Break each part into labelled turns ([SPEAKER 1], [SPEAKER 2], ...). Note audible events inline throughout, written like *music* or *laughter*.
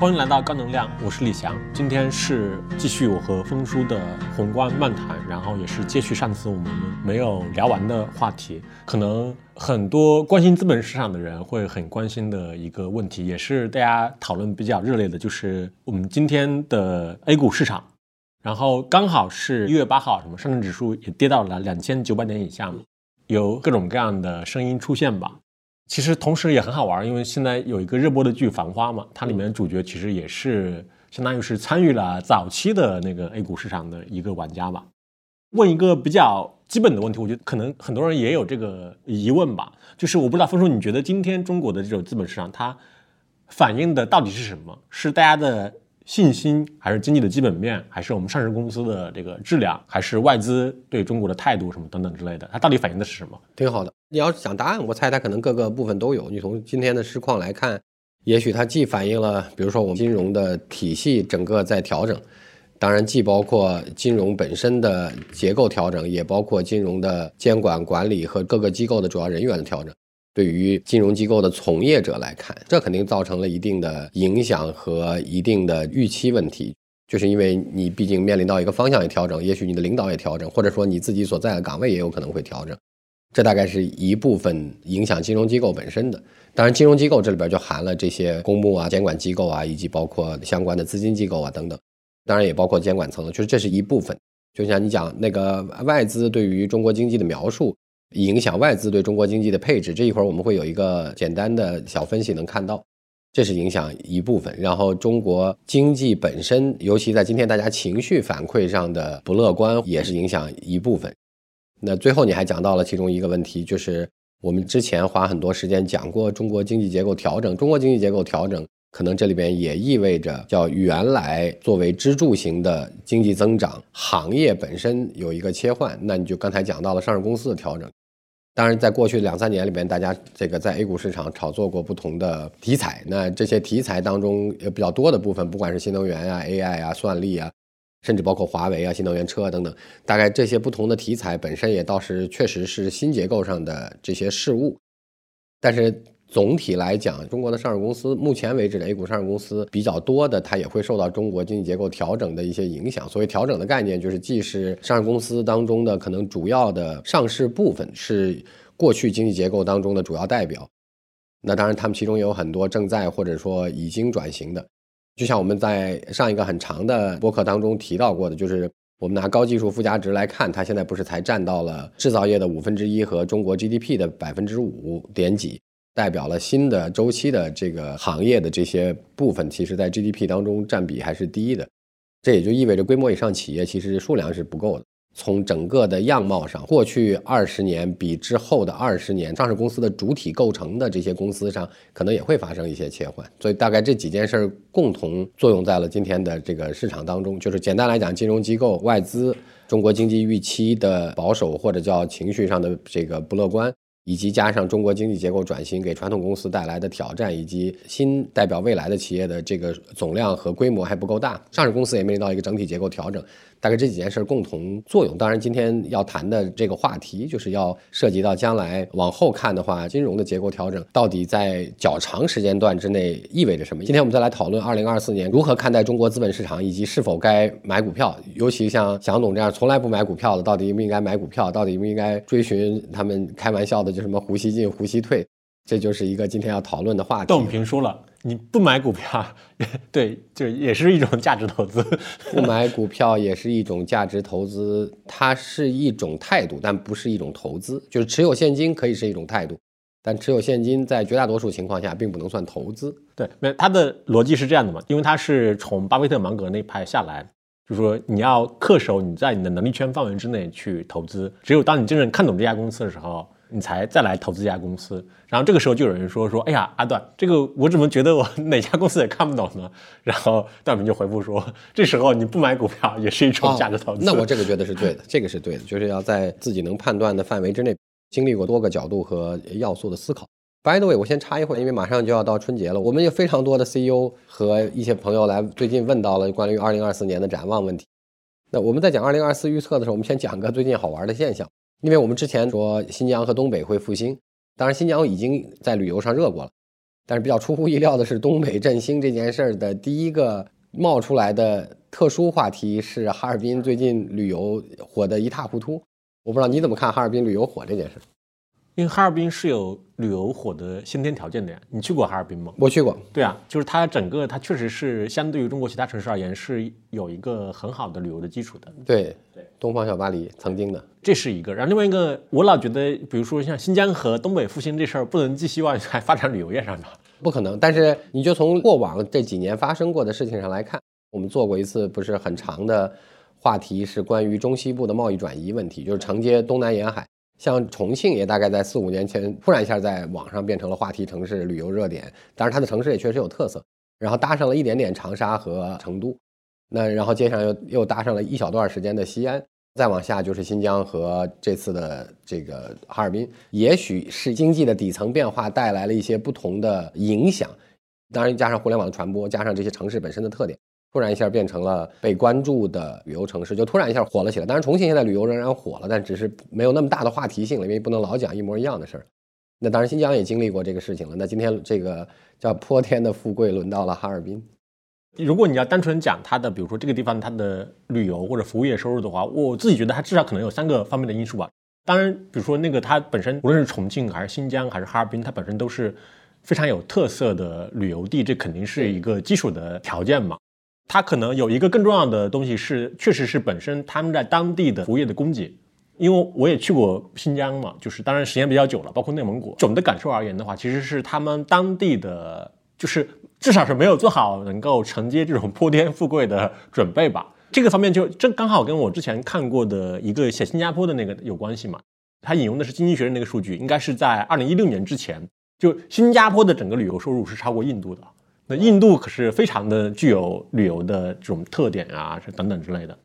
[SPEAKER 1] 欢迎来到高能量，我是李翔。今天是继续我和峰叔的宏观漫谈，然后也是接续上次我们没有聊完的话题。可能很多关心资本市场的人会很关心的一个问题，也是大家讨论比较热烈的，就是我们今天的 A 股市场。然后刚好是一月八号，什么上证指数也跌到了两千九百点以下嘛，有各种各样的声音出现吧。其实同时也很好玩，因为现在有一个热播的剧《繁花》嘛，它里面主角其实也是相当于是参与了早期的那个 A 股市场的一个玩家吧。问一个比较基本的问题，我觉得可能很多人也有这个疑问吧，就是我不知道峰叔，你觉得今天中国的这种资本市场它反映的到底是什么？是大家的？信心还是经济的基本面，还是我们上市公司的这个质量，还是外资对中国的态度什么等等之类的，它到底反映的是什么？
[SPEAKER 2] 挺好的。你要想答案，我猜它可能各个部分都有。你从今天的市况来看，也许它既反映了，比如说我们金融的体系整个在调整，当然既包括金融本身的结构调整，也包括金融的监管管理和各个机构的主要人员的调整。对于金融机构的从业者来看，这肯定造成了一定的影响和一定的预期问题，就是因为你毕竟面临到一个方向也调整，也许你的领导也调整，或者说你自己所在的岗位也有可能会调整，这大概是一部分影响金融机构本身的。当然，金融机构这里边就含了这些公募啊、监管机构啊，以及包括相关的资金机构啊等等，当然也包括监管层，就是这是一部分。就像你讲那个外资对于中国经济的描述。影响外资对中国经济的配置，这一会儿我们会有一个简单的小分析，能看到，这是影响一部分。然后中国经济本身，尤其在今天大家情绪反馈上的不乐观，也是影响一部分。那最后你还讲到了其中一个问题，就是我们之前花很多时间讲过中国经济结构调整，中国经济结构调整可能这里边也意味着叫原来作为支柱型的经济增长行业本身有一个切换。那你就刚才讲到了上市公司的调整。当然，在过去两三年里边，大家这个在 A 股市场炒作过不同的题材。那这些题材当中，有比较多的部分，不管是新能源啊、AI 啊、算力啊，甚至包括华为啊、新能源车等等，大概这些不同的题材本身也倒是确实是新结构上的这些事物，但是。总体来讲，中国的上市公司，目前为止的 A 股上市公司比较多的，它也会受到中国经济结构调整的一些影响。所谓调整的概念，就是既是上市公司当中的可能主要的上市部分，是过去经济结构当中的主要代表。那当然，他们其中有很多正在或者说已经转型的。就像我们在上一个很长的播客当中提到过的，就是我们拿高技术附加值来看，它现在不是才占到了制造业的五分之一和中国 GDP 的百分之五点几。代表了新的周期的这个行业的这些部分，其实在 GDP 当中占比还是低的，这也就意味着规模以上企业其实数量是不够的。从整个的样貌上，过去二十年比之后的二十年，上市公司的主体构成的这些公司上，可能也会发生一些切换。所以大概这几件事儿共同作用在了今天的这个市场当中。就是简单来讲，金融机构、外资、中国经济预期的保守或者叫情绪上的这个不乐观。以及加上中国经济结构转型给传统公司带来的挑战，以及新代表未来的企业的这个总量和规模还不够大，上市公司也面临到一个整体结构调整。大概这几件事共同作用。当然，今天要谈的这个话题，就是要涉及到将来往后看的话，金融的结构调整到底在较长时间段之内意味着什么？今天我们再来讨论二零二四年如何看待中国资本市场，以及是否该买股票。尤其像蒋总这样从来不买股票的，到底应不应该买股票？到底应不应该追寻他们开玩笑的就什么“胡锡进、胡锡退”？这就是一个今天要讨论的话题。
[SPEAKER 1] 邓平说了，你不买股票，*laughs* 对，就也是一种价值投资。
[SPEAKER 2] 不买股票也是一种价值投资，它是一种态度，但不是一种投资。就是持有现金可以是一种态度，但持有现金在绝大多数情况下并不能算投资。
[SPEAKER 1] 对，没，他的逻辑是这样的嘛？因为他是从巴菲特芒格那派下来，就是说你要恪守你在你的能力圈范围之内去投资，只有当你真正看懂这家公司的时候。你才再来投资一家公司，然后这个时候就有人说说，哎呀，阿段，这个我怎么觉得我哪家公司也看不懂呢？*laughs* 然后段平就回复说，这时候你不买股票也是一种价值投资。
[SPEAKER 2] 那我这个觉得是对的，这个是对的，就是要在自己能判断的范围之内，经历过多个角度和要素的思考。By the way，我先插一会儿，因为马上就要到春节了，我们有非常多的 CEO 和一些朋友来最近问到了关于二零二四年的展望问题。那我们在讲二零二四预测的时候，我们先讲个最近好玩的现象。因为我们之前说新疆和东北会复兴，当然新疆已经在旅游上热过了，但是比较出乎意料的是，东北振兴这件事儿的第一个冒出来的特殊话题是哈尔滨最近旅游火得一塌糊涂。我不知道你怎么看哈尔滨旅游火这件事？
[SPEAKER 1] 因为哈尔滨是有旅游火的先天条件的呀。你去过哈尔滨吗？
[SPEAKER 2] 我去过。
[SPEAKER 1] 对啊，就是它整个它确实是相对于中国其他城市而言是有一个很好的旅游的基础的。
[SPEAKER 2] 对对，东方小巴黎曾经的，
[SPEAKER 1] 这是一个。然后另外一个，我老觉得，比如说像新疆和东北复兴这事儿，不能寄希望在 *laughs* 发展旅游业上吧。
[SPEAKER 2] 不可能。但是你就从过往这几年发生过的事情上来看，我们做过一次不是很长的话题，是关于中西部的贸易转移问题，就是承接东南沿海。像重庆也大概在四五年前，突然一下在网上变成了话题城市、旅游热点。当然，它的城市也确实有特色。然后搭上了一点点长沙和成都，那然后接上又又搭上了一小段时间的西安，再往下就是新疆和这次的这个哈尔滨。也许是经济的底层变化带来了一些不同的影响，当然加上互联网的传播，加上这些城市本身的特点。突然一下变成了被关注的旅游城市，就突然一下火了起来。当然，重庆现在旅游仍然火了，但只是没有那么大的话题性了，因为不能老讲一模一样的事儿。那当然，新疆也经历过这个事情了。那今天这个叫泼天的富贵轮到了哈尔滨。
[SPEAKER 1] 如果你要单纯讲它的，比如说这个地方它的旅游或者服务业收入的话，我自己觉得它至少可能有三个方面的因素吧。当然，比如说那个它本身，无论是重庆还是新疆还是哈尔滨，它本身都是非常有特色的旅游地，这肯定是一个基础的条件嘛。它可能有一个更重要的东西是，确实是本身他们在当地的服务业的供给，因为我也去过新疆嘛，就是当然时间比较久了，包括内蒙古。总的感受而言的话，其实是他们当地的，就是至少是没有做好能够承接这种泼天富贵的准备吧。这个方面就正刚好跟我之前看过的一个写新加坡的那个有关系嘛。他引用的是经济学人那个数据，应该是在二零一六年之前，就新加坡的整个旅游收入是超过印度的。那印度可是非常的具有旅游的这种特点啊，是等等之类的。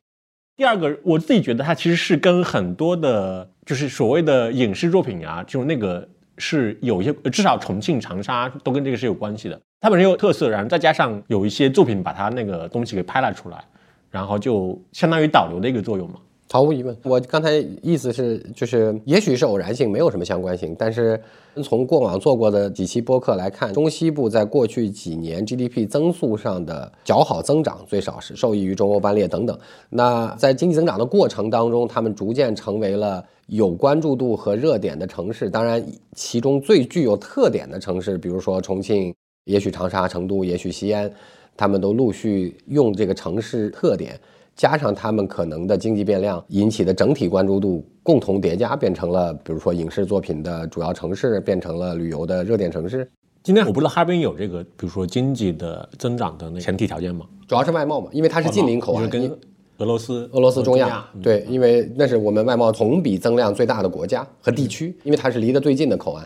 [SPEAKER 1] 第二个，我自己觉得它其实是跟很多的，就是所谓的影视作品啊，就那个是有一些，至少重庆、长沙都跟这个是有关系的。它本身有特色，然后再加上有一些作品把它那个东西给拍了出来，然后就相当于导流的一个作用嘛。
[SPEAKER 2] 毫无疑问，我刚才意思是，就是也许是偶然性，没有什么相关性。但是从过往做过的几期播客来看，中西部在过去几年 GDP 增速上的较好增长，最少是受益于中欧班列等等。那在经济增长的过程当中，他们逐渐成为了有关注度和热点的城市。当然，其中最具有特点的城市，比如说重庆，也许长沙、成都，也许西安，他们都陆续用这个城市特点。加上他们可能的经济变量引起的整体关注度共同叠加，变成了比如说影视作品的主要城市，变成了旅游的热点城市。
[SPEAKER 1] 今天我不知道哈尔滨有这个，比如说经济的增长的那前提条件吗？
[SPEAKER 2] 主要是外贸嘛，因为它是近邻口岸，
[SPEAKER 1] 跟俄罗斯、
[SPEAKER 2] 俄罗斯、中亚对，因为那是我们外贸同比增量最大的国家和地区，因为它是离得最近的口岸。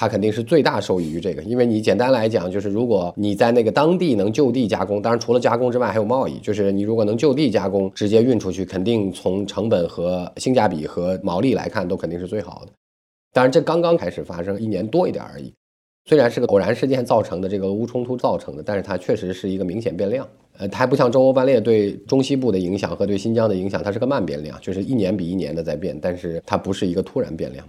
[SPEAKER 2] 它肯定是最大受益于这个，因为你简单来讲，就是如果你在那个当地能就地加工，当然除了加工之外还有贸易，就是你如果能就地加工，直接运出去，肯定从成本和性价比和毛利来看都肯定是最好的。当然这刚刚开始发生，一年多一点而已。虽然是个偶然事件造成的这个俄乌冲突造成的，但是它确实是一个明显变量。呃，它还不像中欧班列对中西部的影响和对新疆的影响，它是个慢变量，就是一年比一年的在变，但是它不是一个突然变量。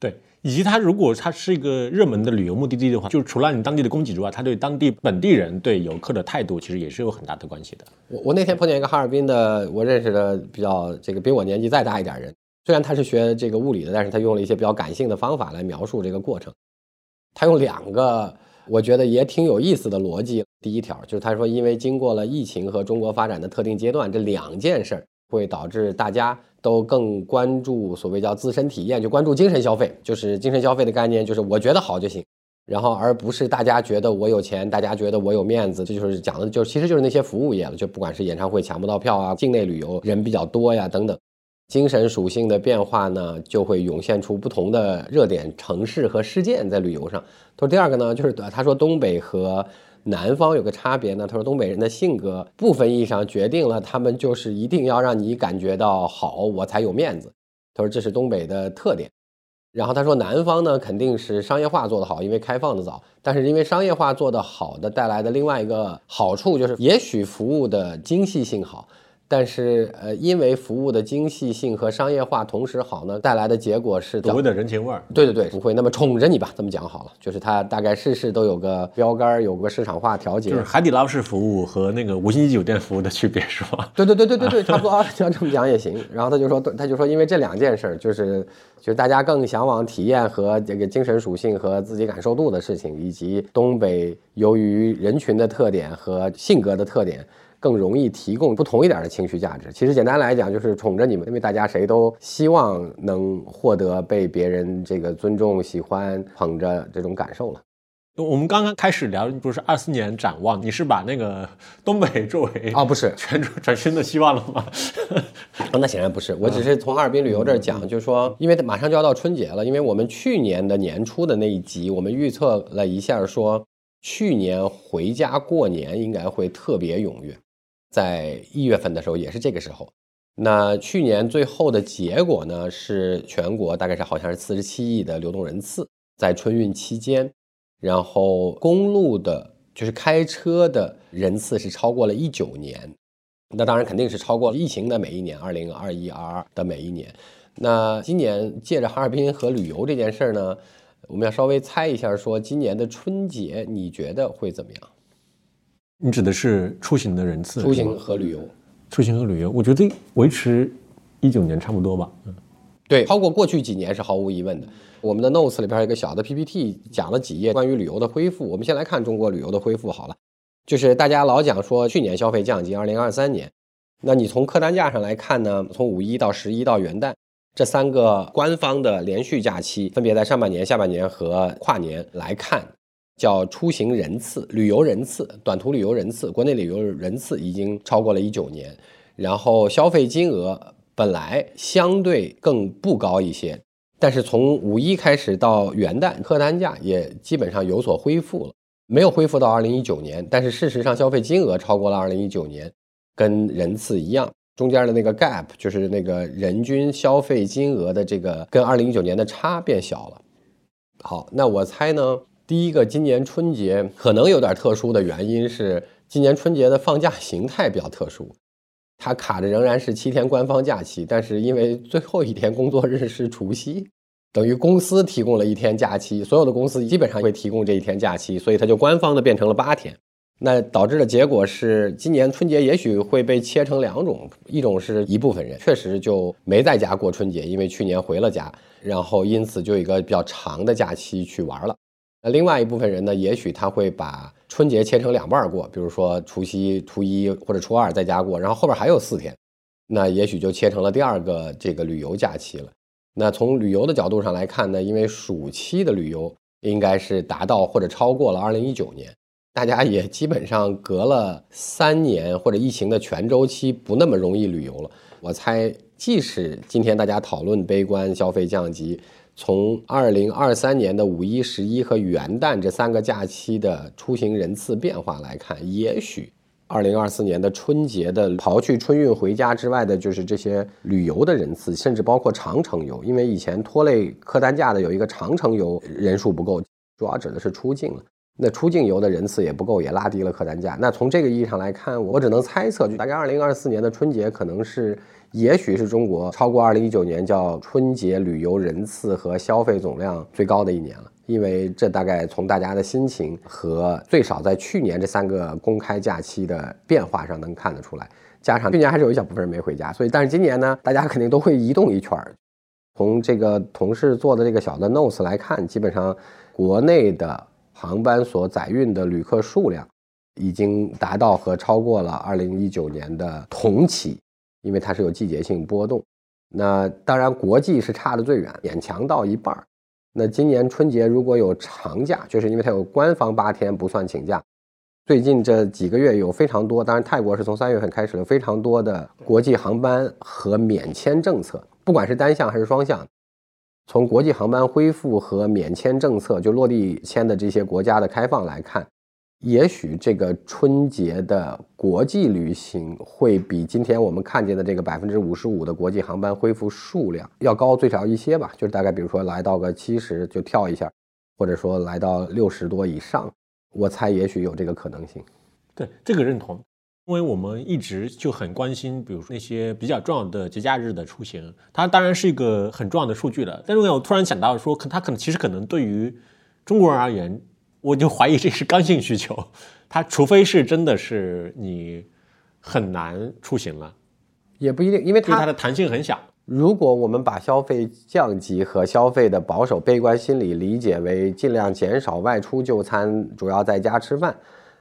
[SPEAKER 1] 对。以及它如果它是一个热门的旅游目的地的话，就除了你当地的供给之外，它对当地本地人对游客的态度其实也是有很大的关系的。
[SPEAKER 2] 我我那天碰见一个哈尔滨的，我认识的比较这个比我年纪再大一点人，虽然他是学这个物理的，但是他用了一些比较感性的方法来描述这个过程。他用两个我觉得也挺有意思的逻辑。第一条就是他说，因为经过了疫情和中国发展的特定阶段，这两件事儿会导致大家。都更关注所谓叫自身体验，就关注精神消费，就是精神消费的概念，就是我觉得好就行，然后而不是大家觉得我有钱，大家觉得我有面子，这就是讲的，就其实就是那些服务业了，就不管是演唱会抢不到票啊，境内旅游人比较多呀等等，精神属性的变化呢，就会涌现出不同的热点城市和事件在旅游上。他说第二个呢，就是他说东北和。南方有个差别呢，他说东北人的性格部分意义上决定了他们就是一定要让你感觉到好，我才有面子。他说这是东北的特点。然后他说南方呢肯定是商业化做得好，因为开放的早。但是因为商业化做得好的带来的另外一个好处就是，也许服务的精细性好，但是，呃，因为服务的精细性和商业化同时好呢，带来的结果是
[SPEAKER 1] 所谓的人情味儿。
[SPEAKER 2] 对对对，不会那么宠着你吧？这么讲好了，就是它大概事事都有个标杆，有个市场化调节。
[SPEAKER 1] 就是海底捞式服务和那个五星级酒店服务的区别是吧？*laughs*
[SPEAKER 2] 对对对对对对，差不多啊，*laughs* 要这么讲也行。然后他就说，他就说，因为这两件事儿，就是就是大家更向往体验和这个精神属性和自己感受度的事情，以及东北由于人群的特点和性格的特点。更容易提供不同一点的情绪价值。其实简单来讲，就是宠着你们，因为大家谁都希望能获得被别人这个尊重、喜欢、捧着这种感受了。
[SPEAKER 1] 我们刚刚开始聊，不是二四年展望，你是把那个东北作为
[SPEAKER 2] 啊，不是
[SPEAKER 1] 全转身的希望了吗？*laughs*
[SPEAKER 2] 那显然不是，我只是从哈尔滨旅游这儿讲，就是说，因为马上就要到春节了，因为我们去年的年初的那一集，我们预测了一下，说去年回家过年应该会特别踊跃。在一月份的时候也是这个时候，那去年最后的结果呢是全国大概是好像是四十七亿的流动人次在春运期间，然后公路的就是开车的人次是超过了一九年，那当然肯定是超过了疫情的每一年，二零二一、二二的每一年。那今年借着哈尔滨和旅游这件事儿呢，我们要稍微猜一下，说今年的春节你觉得会怎么样？
[SPEAKER 1] 你指的是出行的人次，
[SPEAKER 2] 出行和旅游，
[SPEAKER 1] 出行和旅游，我觉得维持一九年差不多吧。嗯，
[SPEAKER 2] 对，超过过去几年是毫无疑问的。我们的 notes 里边有一个小的 PPT，讲了几页关于旅游的恢复。我们先来看中国旅游的恢复好了，就是大家老讲说去年消费降级，二零二三年，那你从客单价上来看呢？从五一到十一到元旦这三个官方的连续假期，分别在上半年、下半年和跨年来看。叫出行人次、旅游人次、短途旅游人次、国内旅游人次已经超过了一九年，然后消费金额本来相对更不高一些，但是从五一开始到元旦，客单价也基本上有所恢复了，没有恢复到二零一九年，但是事实上消费金额超过了二零一九年，跟人次一样，中间的那个 gap 就是那个人均消费金额的这个跟二零一九年的差变小了。好，那我猜呢？第一个，今年春节可能有点特殊的原因是，今年春节的放假形态比较特殊，它卡的仍然是七天官方假期，但是因为最后一天工作日是除夕，等于公司提供了一天假期，所有的公司基本上会提供这一天假期，所以它就官方的变成了八天。那导致的结果是，今年春节也许会被切成两种，一种是一部分人确实就没在家过春节，因为去年回了家，然后因此就有一个比较长的假期去玩了。那另外一部分人呢，也许他会把春节切成两半过，比如说除夕、初一或者初二在家过，然后后边还有四天，那也许就切成了第二个这个旅游假期了。那从旅游的角度上来看呢，因为暑期的旅游应该是达到或者超过了2019年，大家也基本上隔了三年或者疫情的全周期不那么容易旅游了。我猜，即使今天大家讨论悲观消费降级。从二零二三年的五一、十一和元旦这三个假期的出行人次变化来看，也许二零二四年的春节的刨去春运回家之外的，就是这些旅游的人次，甚至包括长城游，因为以前拖累客单价的有一个长城游人数不够，主要指的是出境了。那出境游的人次也不够，也拉低了客单价。那从这个意义上来看，我只能猜测，就大概二零二四年的春节可能是。也许是中国超过二零一九年叫春节旅游人次和消费总量最高的一年了，因为这大概从大家的心情和最少在去年这三个公开假期的变化上能看得出来。加上去年还是有一小部分人没回家，所以但是今年呢，大家肯定都会移动一圈儿。从这个同事做的这个小的 notes 来看，基本上国内的航班所载运的旅客数量已经达到和超过了二零一九年的同期。因为它是有季节性波动，那当然国际是差的最远，勉强到一半儿。那今年春节如果有长假，就是因为它有官方八天不算请假。最近这几个月有非常多，当然泰国是从三月份开始了非常多的国际航班和免签政策，不管是单向还是双向，从国际航班恢复和免签政策就落地签的这些国家的开放来看。也许这个春节的国际旅行会比今天我们看见的这个百分之五十五的国际航班恢复数量要高最少一些吧，就是大概比如说来到个七十就跳一下，或者说来到六十多以上，我猜也许有这个可能性。
[SPEAKER 1] 对这个认同。因为我们一直就很关心，比如说那些比较重要的节假日的出行，它当然是一个很重要的数据了。但是我突然想到说，可它可能其实可能对于中国人而言，我就怀疑这是刚性需求。它除非是真的是你很难出行了，
[SPEAKER 2] 也不一定，因为它
[SPEAKER 1] 它的弹性很小。
[SPEAKER 2] 如果我们把消费降级和消费的保守悲观心理理解为尽量减少外出就餐，主要在家吃饭，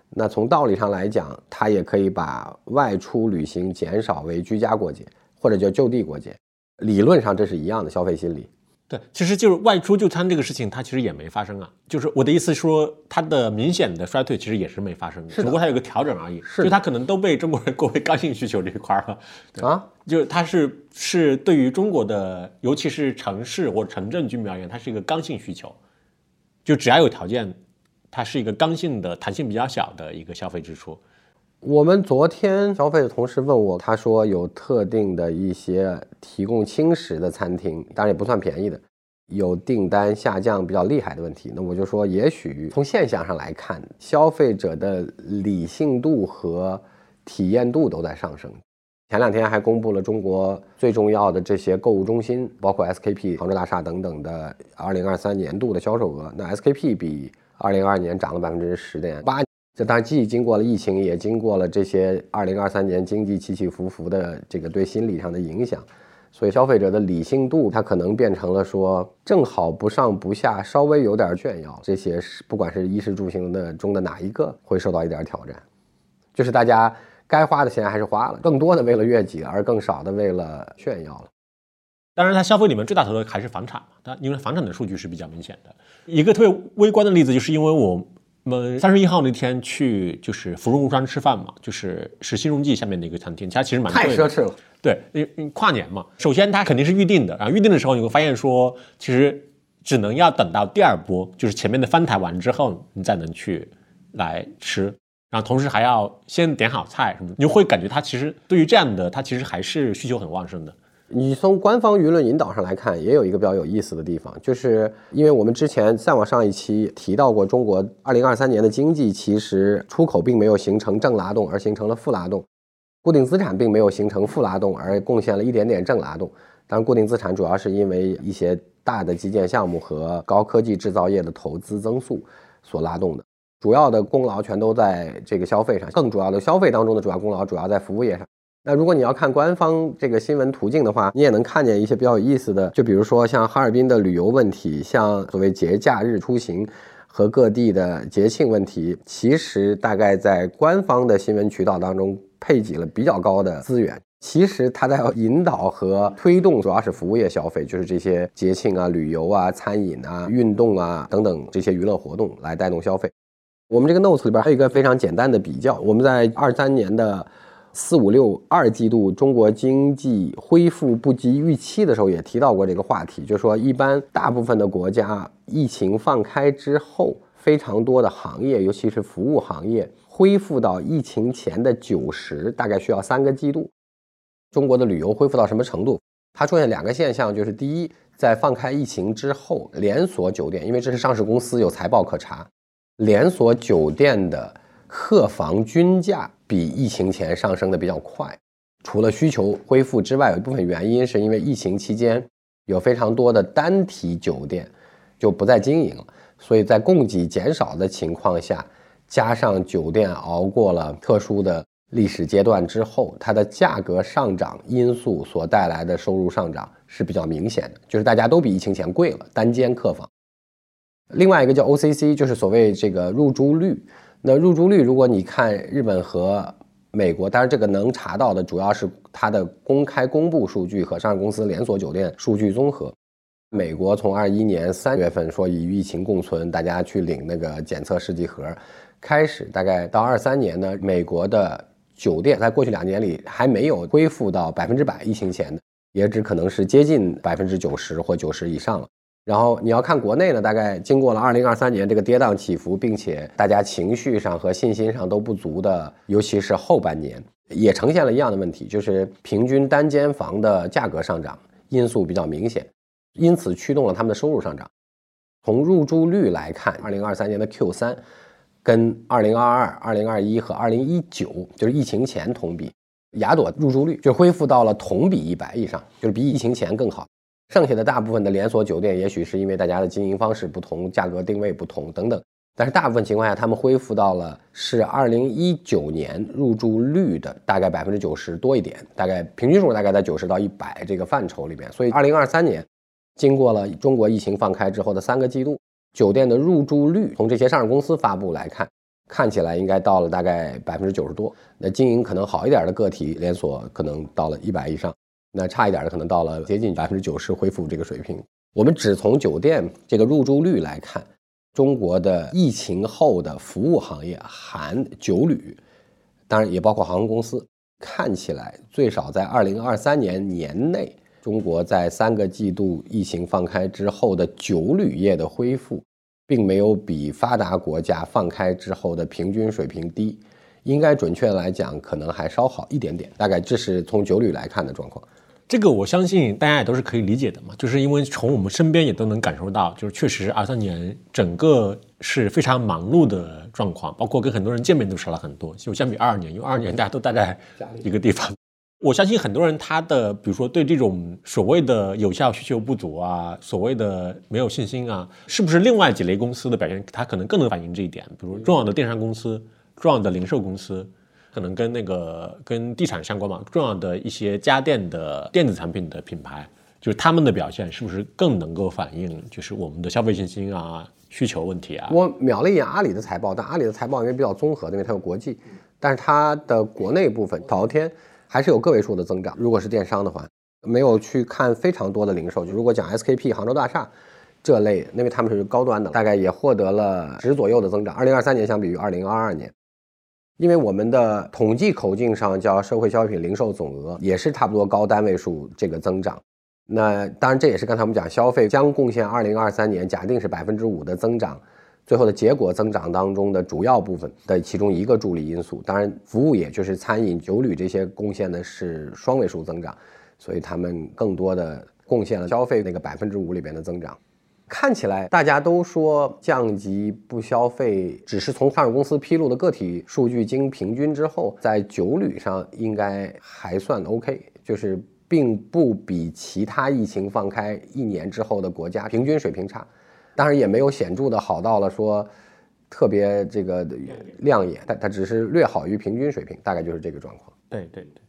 [SPEAKER 2] 那从道理上来讲，它也可以把外出旅行减少为居家过节，或者叫就地过节。理论上这是一样的消费心理。
[SPEAKER 1] 对，其实就是外出就餐这个事情，它其实也没发生啊。就是我的意思说，它的明显的衰退其实也是没发生的，只不过它有个调整而已。
[SPEAKER 2] 是，
[SPEAKER 1] 就它可能都被中国人过为刚性需求这一块了。
[SPEAKER 2] 啊，
[SPEAKER 1] 就是它是是对于中国的，尤其是城市或城镇居民而言，它是一个刚性需求。就只要有条件，它是一个刚性的、弹性比较小的一个消费支出。
[SPEAKER 2] 我们昨天消费的同事问我，他说有特定的一些提供轻食的餐厅，当然也不算便宜的，有订单下降比较厉害的问题。那我就说，也许从现象上来看，消费者的理性度和体验度都在上升。前两天还公布了中国最重要的这些购物中心，包括 SKP、杭州大厦等等的2023年度的销售额。那 SKP 比2022年涨了百分之十点八。这当然既经过了疫情，也经过了这些二零二三年经济起起伏伏的这个对心理上的影响，所以消费者的理性度，它可能变成了说正好不上不下，稍微有点炫耀。这些是不管是衣食住行的中的哪一个会受到一点挑战，就是大家该花的钱还是花了，更多的为了悦己，而更少的为了炫耀了。
[SPEAKER 1] 当然，它消费里面最大头的还是房产嘛，它因为房产的数据是比较明显的。一个特别微观的例子，就是因为我。我们三十一号那天去就是芙蓉山吃饭嘛，就是是新荣记下面的一个餐厅，它其实蛮
[SPEAKER 2] 太奢侈了。
[SPEAKER 1] 对，因为跨年嘛，首先它肯定是预定的，然后预定的时候你会发现说，其实只能要等到第二波，就是前面的翻台完之后，你再能去来吃，然后同时还要先点好菜什么，你就会感觉它其实对于这样的，它其实还是需求很旺盛的。
[SPEAKER 2] 你从官方舆论引导上来看，也有一个比较有意思的地方，就是因为我们之前再往上一期提到过，中国二零二三年的经济其实出口并没有形成正拉动，而形成了负拉动；固定资产并没有形成负拉动，而贡献了一点点正拉动。当然，固定资产主要是因为一些大的基建项目和高科技制造业的投资增速所拉动的，主要的功劳全都在这个消费上。更主要的消费当中的主要功劳主要在服务业上。那如果你要看官方这个新闻途径的话，你也能看见一些比较有意思的，就比如说像哈尔滨的旅游问题，像所谓节假日出行和各地的节庆问题，其实大概在官方的新闻渠道当中配给了比较高的资源。其实它在引导和推动，主要是服务业消费，就是这些节庆啊、旅游啊、餐饮啊、运动啊等等这些娱乐活动来带动消费。我们这个 notes 里边还有一个非常简单的比较，我们在二三年的。四五六二季度中国经济恢复不及预期的时候，也提到过这个话题，就说一般大部分的国家疫情放开之后，非常多的行业，尤其是服务行业，恢复到疫情前的九十，大概需要三个季度。中国的旅游恢复到什么程度？它出现两个现象，就是第一，在放开疫情之后，连锁酒店，因为这是上市公司有财报可查，连锁酒店的。客房均价比疫情前上升的比较快，除了需求恢复之外，有一部分原因是因为疫情期间有非常多的单体酒店就不再经营了，所以在供给减少的情况下，加上酒店熬过了特殊的历史阶段之后，它的价格上涨因素所带来的收入上涨是比较明显的，就是大家都比疫情前贵了单间客房。另外一个叫 OCC，就是所谓这个入住率。那入住率，如果你看日本和美国，当然这个能查到的主要是它的公开公布数据和上市公司连锁酒店数据综合。美国从二一年三月份说与疫情共存，大家去领那个检测试剂盒，开始大概到二三年呢，美国的酒店在过去两年里还没有恢复到百分之百疫情前的，也只可能是接近百分之九十或九十以上了。然后你要看国内呢，大概经过了二零二三年这个跌宕起伏，并且大家情绪上和信心上都不足的，尤其是后半年，也呈现了一样的问题，就是平均单间房的价格上涨因素比较明显，因此驱动了他们的收入上涨。从入住率来看，二零二三年的 Q 三跟二零二二、二零二一和二零一九，就是疫情前同比，雅朵入住率就恢复到了同比一百以上，就是比疫情前更好。剩下的大部分的连锁酒店，也许是因为大家的经营方式不同、价格定位不同等等，但是大部分情况下，他们恢复到了是二零一九年入住率的大概百分之九十多一点，大概平均数大概在九十到一百这个范畴里边。所以二零二三年，经过了中国疫情放开之后的三个季度，酒店的入住率从这些上市公司发布来看，看起来应该到了大概百分之九十多。那经营可能好一点的个体连锁，可能到了一百以上。那差一点的可能到了接近百分之九十恢复这个水平。我们只从酒店这个入住率来看，中国的疫情后的服务行业含酒旅，当然也包括航空公司，看起来最少在二零二三年年内，中国在三个季度疫情放开之后的酒旅业的恢复，并没有比发达国家放开之后的平均水平低，应该准确来讲，可能还稍好一点点。大概这是从酒旅来看的状况。
[SPEAKER 1] 这个我相信大家也都是可以理解的嘛，就是因为从我们身边也都能感受到，就是确实二三年整个是非常忙碌的状况，包括跟很多人见面都少了很多。就相比二二年，因为二二年大家都待在一个地方，我相信很多人他的比如说对这种所谓的有效需求不足啊，所谓的没有信心啊，是不是另外几类公司的表现，他可能更能反映这一点？比如重要的电商公司、重要的零售公司。可能跟那个跟地产相关嘛，重要的一些家电的电子产品的品牌，就是他们的表现是不是更能够反映就是我们的消费信心啊、需求问题啊？
[SPEAKER 2] 我瞄了一眼阿里的财报，但阿里的财报因为比较综合，因为它有国际，但是它的国内部分淘天还是有个位数的增长。如果是电商的话，没有去看非常多的零售，就如果讲 SKP、杭州大厦这类，因为他们是高端的，大概也获得了十左右的增长。二零二三年相比于二零二二年。因为我们的统计口径上叫社会消费品零售总额，也是差不多高单位数这个增长。那当然这也是刚才我们讲消费将贡献二零二三年假定是百分之五的增长，最后的结果增长当中的主要部分的其中一个助力因素。当然服务业就是餐饮、酒旅这些贡献的是双位数增长，所以他们更多的贡献了消费那个百分之五里边的增长。看起来大家都说降级不消费，只是从上市公司披露的个体数据经平均之后，在酒旅上应该还算 OK，就是并不比其他疫情放开一年之后的国家平均水平差，当然也没有显著的好到了说特别这个亮眼，但它只是略好于平均水平，大概就是这个状况。
[SPEAKER 1] 对对对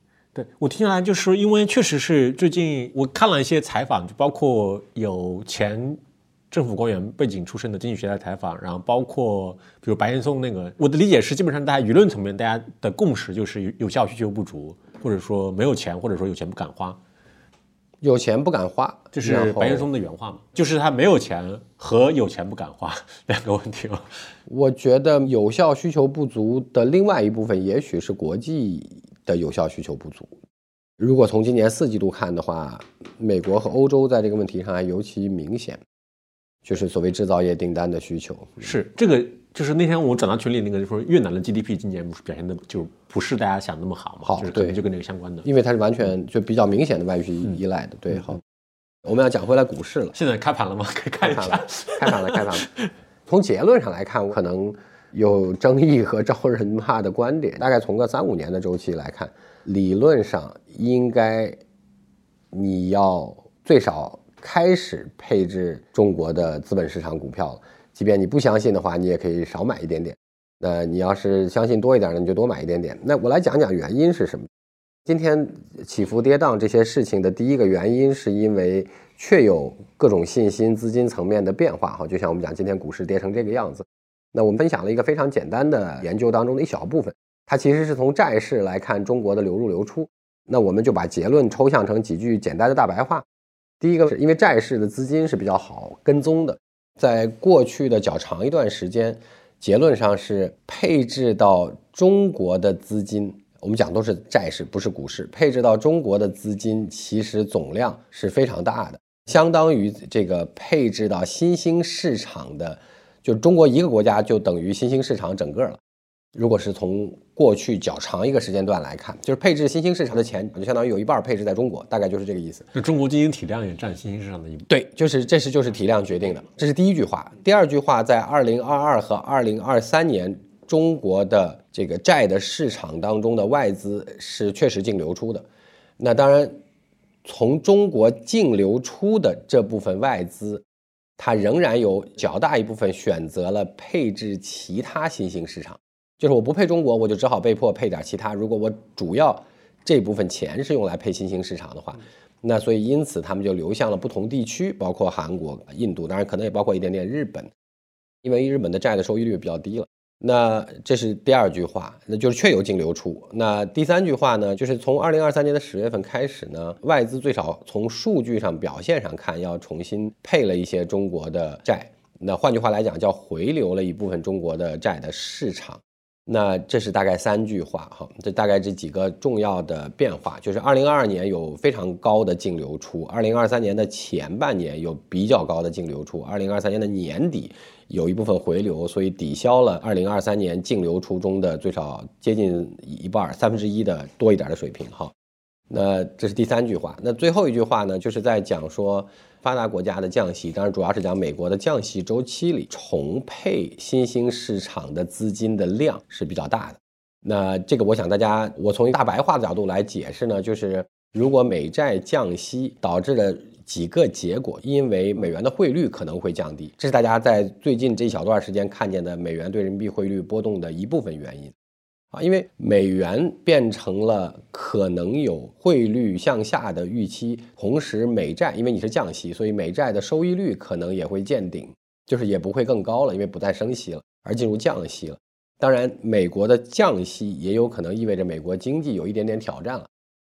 [SPEAKER 1] 对，我听下来就是因为确实是最近我看了一些采访，就包括有前。政府官员背景出身的经济学家采访，然后包括比如白岩松那个，我的理解是，基本上大家舆论层面大家的共识就是有效需求不足，或者说没有钱，或者说有钱不敢花。
[SPEAKER 2] 有钱不敢花，
[SPEAKER 1] 这是白岩松的原话嘛？就是他没有钱和有钱不敢花 *laughs* 两个问题吗？
[SPEAKER 2] 我觉得有效需求不足的另外一部分，也许是国际的有效需求不足。如果从今年四季度看的话，美国和欧洲在这个问题上还尤其明显。就是所谓制造业订单的需求。
[SPEAKER 1] 是这个，就是那天我转到群里那个，就说越南的 GDP 今年不是表现的就不是大家想那么好嘛，
[SPEAKER 2] 好，
[SPEAKER 1] 对，就跟这个相关的，
[SPEAKER 2] 因为它是完全就比较明显的外需依赖的，对，好，我们要讲回来股市了，
[SPEAKER 1] 现在开盘了吗？可以看一下，
[SPEAKER 2] 开盘了，开盘了。从结论上来看，可能有争议和招人骂的观点，大概从个三五年的周期来看，理论上应该你要最少。开始配置中国的资本市场股票了，即便你不相信的话，你也可以少买一点点。那你要是相信多一点呢，你就多买一点点。那我来讲讲原因是什么？今天起伏跌宕这些事情的第一个原因，是因为确有各种信心、资金层面的变化。哈，就像我们讲今天股市跌成这个样子，那我们分享了一个非常简单的研究当中的一小部分，它其实是从债市来看中国的流入流出。那我们就把结论抽象成几句简单的大白话。第一个是因为债市的资金是比较好跟踪的，在过去的较长一段时间，结论上是配置到中国的资金，我们讲都是债市，不是股市，配置到中国的资金其实总量是非常大的，相当于这个配置到新兴市场的，就中国一个国家就等于新兴市场整个了。如果是从过去较长一个时间段来看，就是配置新兴市场的钱，就相当于有一半配置在中国，大概就是这个意思。
[SPEAKER 1] 就中国经营体量也占新兴市场的一部分。
[SPEAKER 2] 对，就是这是就是体量决定的，这是第一句话。第二句话，在二零二二和二零二三年，中国的这个债的市场当中的外资是确实净流出的。那当然，从中国净流出的这部分外资，它仍然有较大一部分选择了配置其他新兴市场。就是我不配中国，我就只好被迫配点其他。如果我主要这部分钱是用来配新兴市场的话，那所以因此他们就流向了不同地区，包括韩国、印度，当然可能也包括一点点日本，因为日本的债的收益率比较低了。那这是第二句话，那就是确有净流出。那第三句话呢，就是从二零二三年的十月份开始呢，外资最少从数据上表现上看，要重新配了一些中国的债。那换句话来讲，叫回流了一部分中国的债的市场。那这是大概三句话哈，这大概这几个重要的变化，就是二零二二年有非常高的净流出，二零二三年的前半年有比较高的净流出，二零二三年的年底有一部分回流，所以抵消了二零二三年净流出中的最少接近一半三分之一的多一点的水平哈。那这是第三句话，那最后一句话呢，就是在讲说。发达国家的降息，当然主要是讲美国的降息周期里重配新兴市场的资金的量是比较大的。那这个，我想大家，我从大白话的角度来解释呢，就是如果美债降息导致了几个结果，因为美元的汇率可能会降低，这是大家在最近这一小段时间看见的美元对人民币汇率波动的一部分原因。啊，因为美元变成了可能有汇率向下的预期，同时美债因为你是降息，所以美债的收益率可能也会见顶，就是也不会更高了，因为不再升息了，而进入降息了。当然，美国的降息也有可能意味着美国经济有一点点挑战了，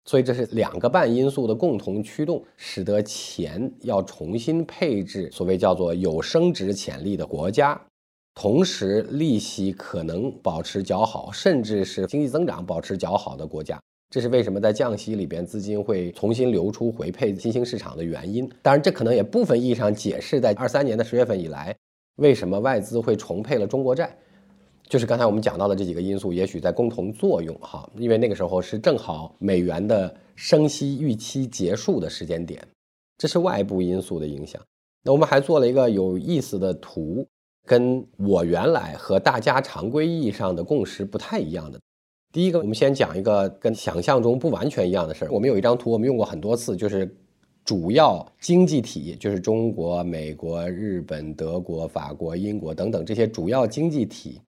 [SPEAKER 2] 所以这是两个半因素的共同驱动，使得钱要重新配置所谓叫做有升值潜力的国家。同时，利息可能保持较好，甚至是经济增长保持较好的国家，这是为什么在降息里边资金会重新流出回配新兴市场的原因。当然，这可能也部分意义上解释在二三年的十月份以来，为什么外资会重配了中国债，就是刚才我们讲到的这几个因素，也许在共同作用哈。因为那个时候是正好美元的升息预期结束的时间点，这是外部因素的影响。那我们还做了一个有意思的图。跟我原来和大家常规意义上的共识不太一样的。第一个，我们先讲一个跟想象中不完全一样的事儿。我们有一张图，我们用过很多次，就是主要经济体，就是中国、美国、日本、德国、法国、英国等等这些主要经济体，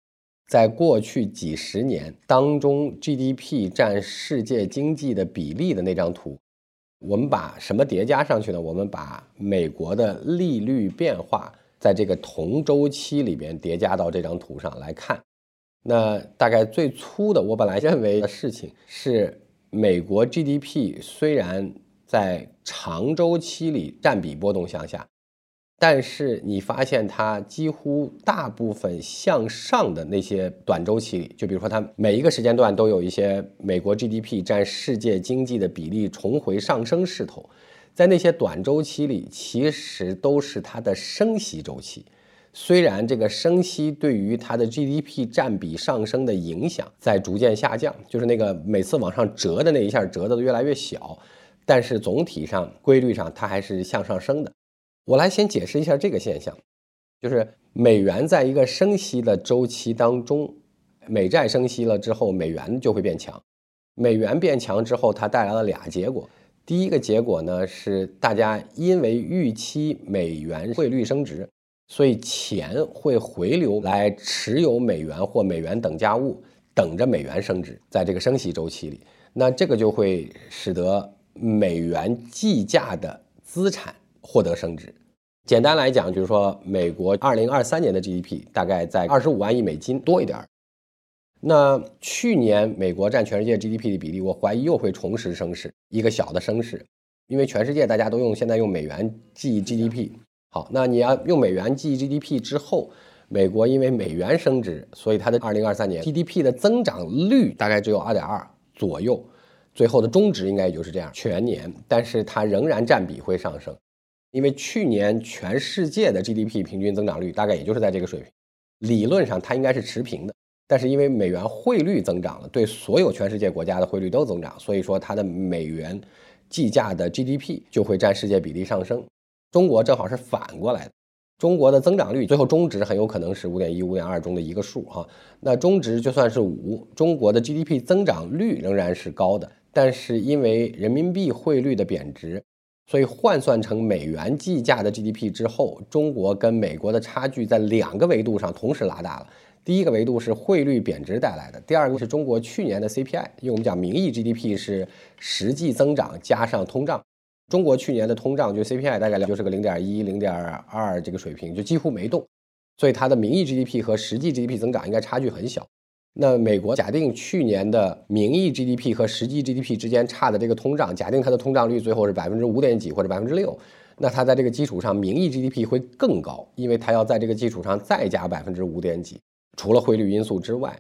[SPEAKER 2] 在过去几十年当中 GDP 占世界经济的比例的那张图。我们把什么叠加上去呢？我们把美国的利率变化。在这个同周期里边叠加到这张图上来看，那大概最粗的，我本来认为的事情是，美国 GDP 虽然在长周期里占比波动向下，但是你发现它几乎大部分向上的那些短周期里，就比如说它每一个时间段都有一些美国 GDP 占世界经济的比例重回上升势头。在那些短周期里，其实都是它的升息周期。虽然这个升息对于它的 GDP 占比上升的影响在逐渐下降，就是那个每次往上折的那一下折的越来越小，但是总体上规律上它还是向上升的。我来先解释一下这个现象，就是美元在一个升息的周期当中，美债升息了之后，美元就会变强。美元变强之后，它带来了俩结果。第一个结果呢是，大家因为预期美元汇率升值，所以钱会回流来持有美元或美元等价物，等着美元升值。在这个升息周期里，那这个就会使得美元计价的资产获得升值。简单来讲，就是说，美国二零二三年的 GDP 大概在二十五万亿美金多一点儿。那去年美国占全世界 GDP 的比例，我怀疑又会重拾升势，一个小的升势，因为全世界大家都用现在用美元计 GDP。好，那你要用美元计 GDP 之后，美国因为美元升值，所以它的2023年 GDP 的增长率大概只有2.2左右，最后的中值应该也就是这样，全年，但是它仍然占比会上升，因为去年全世界的 GDP 平均增长率大概也就是在这个水平，理论上它应该是持平的。但是因为美元汇率增长了，对所有全世界国家的汇率都增长，所以说它的美元计价的 GDP 就会占世界比例上升。中国正好是反过来的，中国的增长率最后中值很有可能是五点一、五点二中的一个数哈。那中值就算是五，中国的 GDP 增长率仍然是高的，但是因为人民币汇率的贬值，所以换算成美元计价的 GDP 之后，中国跟美国的差距在两个维度上同时拉大了。第一个维度是汇率贬值带来的，第二个是中国去年的 CPI，因为我们讲名义 GDP 是实际增长加上通胀。中国去年的通胀就 CPI 大概就是个零点一、零点二这个水平，就几乎没动，所以它的名义 GDP 和实际 GDP 增长应该差距很小。那美国假定去年的名义 GDP 和实际 GDP 之间差的这个通胀，假定它的通胀率最后是百分之五点几或者百分之六，那它在这个基础上名义 GDP 会更高，因为它要在这个基础上再加百分之五点几，除了汇率因素之外。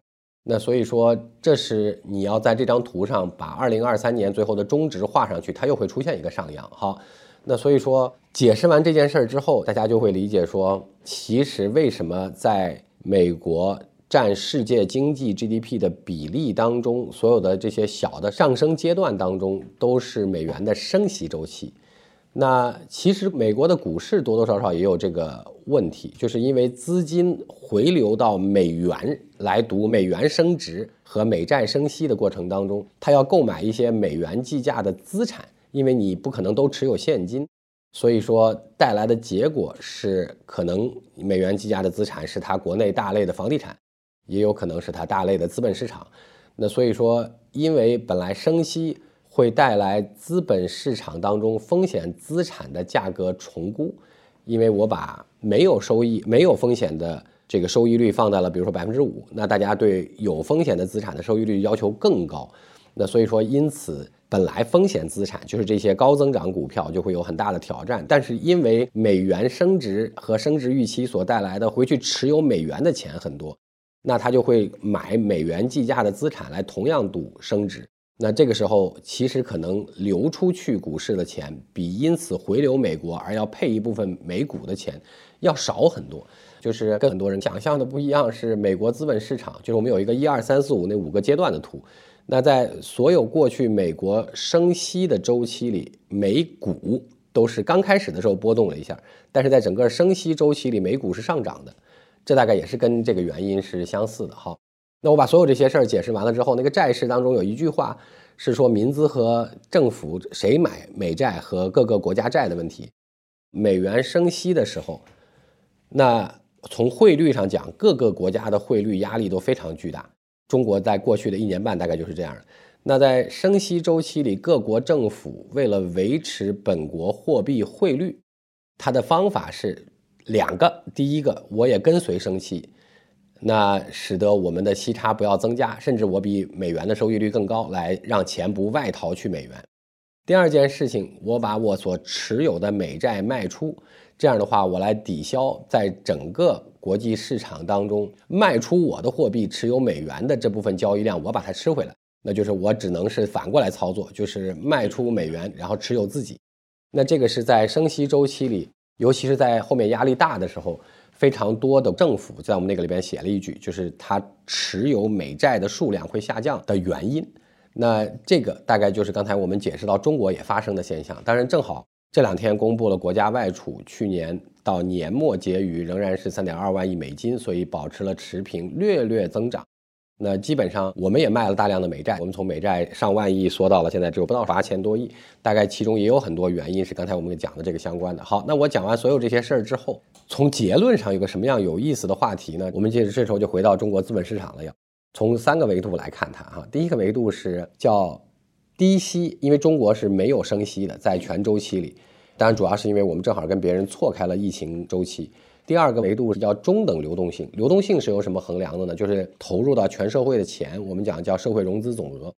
[SPEAKER 2] 那所以说，这是你要在这张图上把二零二三年最后的中值画上去，它又会出现一个上扬。好，那所以说解释完这件事儿之后，大家就会理解说，其实为什么在美国占世界经济 GDP 的比例当中，所有的这些小的上升阶段当中，都是美元的升息周期。那其实美国的股市多多少少也有这个问题，就是因为资金回流到美元来读美元升值和美债升息的过程当中，它要购买一些美元计价的资产，因为你不可能都持有现金，所以说带来的结果是可能美元计价的资产是它国内大类的房地产，也有可能是它大类的资本市场。那所以说，因为本来升息。会带来资本市场当中风险资产的价格重估，因为我把没有收益、没有风险的这个收益率放在了，比如说百分之五，那大家对有风险的资产的收益率要求更高，那所以说，因此本来风险资产就是这些高增长股票就会有很大的挑战，但是因为美元升值和升值预期所带来的回去持有美元的钱很多，那他就会买美元计价的资产来同样赌升值。那这个时候，其实可能流出去股市的钱，比因此回流美国而要配一部分美股的钱要少很多。就是跟很多人想象的不一样，是美国资本市场，就是我们有一个一二三四五那五个阶段的图。那在所有过去美国升息的周期里，美股都是刚开始的时候波动了一下，但是在整个升息周期里，美股是上涨的。这大概也是跟这个原因是相似的哈。那我把所有这些事儿解释完了之后，那个债市当中有一句话是说民资和政府谁买美债和各个国家债的问题。美元升息的时候，那从汇率上讲，各个国家的汇率压力都非常巨大。中国在过去的一年半大概就是这样。那在升息周期里，各国政府为了维持本国货币汇率，它的方法是两个：第一个，我也跟随升息。那使得我们的息差不要增加，甚至我比美元的收益率更高，来让钱不外逃去美元。第二件事情，我把我所持有的美债卖出，这样的话，我来抵消在整个国际市场当中卖出我的货币持有美元的这部分交易量，我把它吃回来。那就是我只能是反过来操作，就是卖出美元，然后持有自己。那这个是在升息周期里，尤其是在后面压力大的时候。非常多的政府在我们那个里边写了一句，就是它持有美债的数量会下降的原因。那这个大概就是刚才我们解释到中国也发生的现象。当然，正好这两天公布了国家外储，去年到年末结余仍然是三点二万亿美金，所以保持了持平，略略增长。那基本上我们也卖了大量的美债，我们从美债上万亿缩到了现在只有不到八千多亿，大概其中也有很多原因是刚才我们讲的这个相关的。好，那我讲完所有这些事儿之后，从结论上有个什么样有意思的话题呢？我们接着这时候就回到中国资本市场了，要从三个维度来看它哈。第一个维度是叫低息，因为中国是没有升息的，在全周期里，当然主要是因为我们正好跟别人错开了疫情周期。第二个维度是叫中等流动性，流动性是由什么衡量的呢？就是投入到全社会的钱，我们讲叫社会融资总额。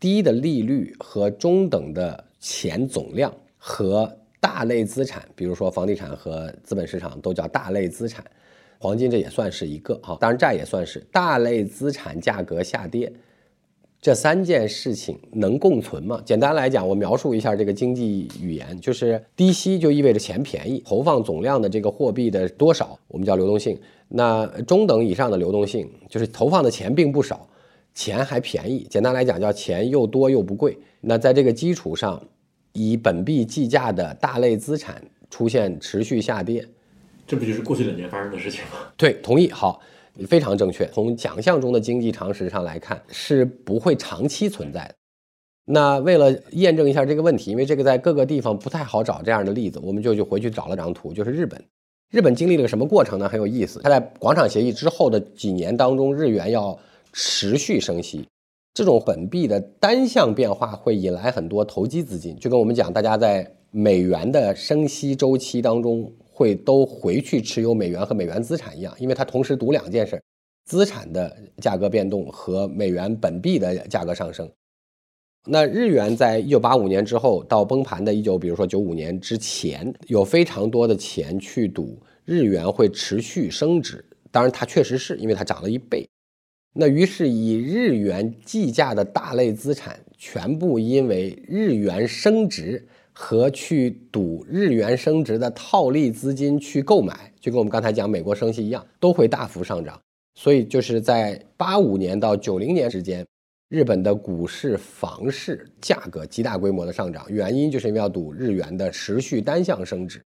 [SPEAKER 2] 低的利率和中等的钱总量和大类资产，比如说房地产和资本市场都叫大类资产，黄金这也算是一个哈，当然债也算是大类资产价格下跌。这三件事情能共存吗？简单来讲，我描述一下这个经济语言，就是低息就意味着钱便宜，投放总量的这个货币的多少，我们叫流动性。那中等以上的流动性，就是投放的钱并不少，钱还便宜。简单来讲，叫钱又多又不贵。那在这个基础上，以本币计价的大类资产出现持续下跌，
[SPEAKER 1] 这不就是过去两年发生的事情吗？
[SPEAKER 2] 对，同意。好，非常正确。从想象中的经济常识上来看，是不会长期存在的。那为了验证一下这个问题，因为这个在各个地方不太好找这样的例子，我们就就回去找了张图，就是日本。日本经历了个什么过程呢？很有意思。它在广场协议之后的几年当中，日元要持续升息，这种本币的单向变化会引来很多投机资金，就跟我们讲，大家在美元的升息周期当中会都回去持有美元和美元资产一样，因为它同时赌两件事：资产的价格变动和美元本币的价格上升。那日元在一九八五年之后到崩盘的一九，比如说九五年之前，有非常多的钱去赌日元会持续升值。当然，它确实是因为它涨了一倍。那于是以日元计价的大类资产，全部因为日元升值和去赌日元升值的套利资金去购买，就跟我们刚才讲美国升息一样，都会大幅上涨。所以就是在八五年到九零年之间。日本的股市、房市价格极大规模的上涨，原因就是因为要赌日元的持续单向升值，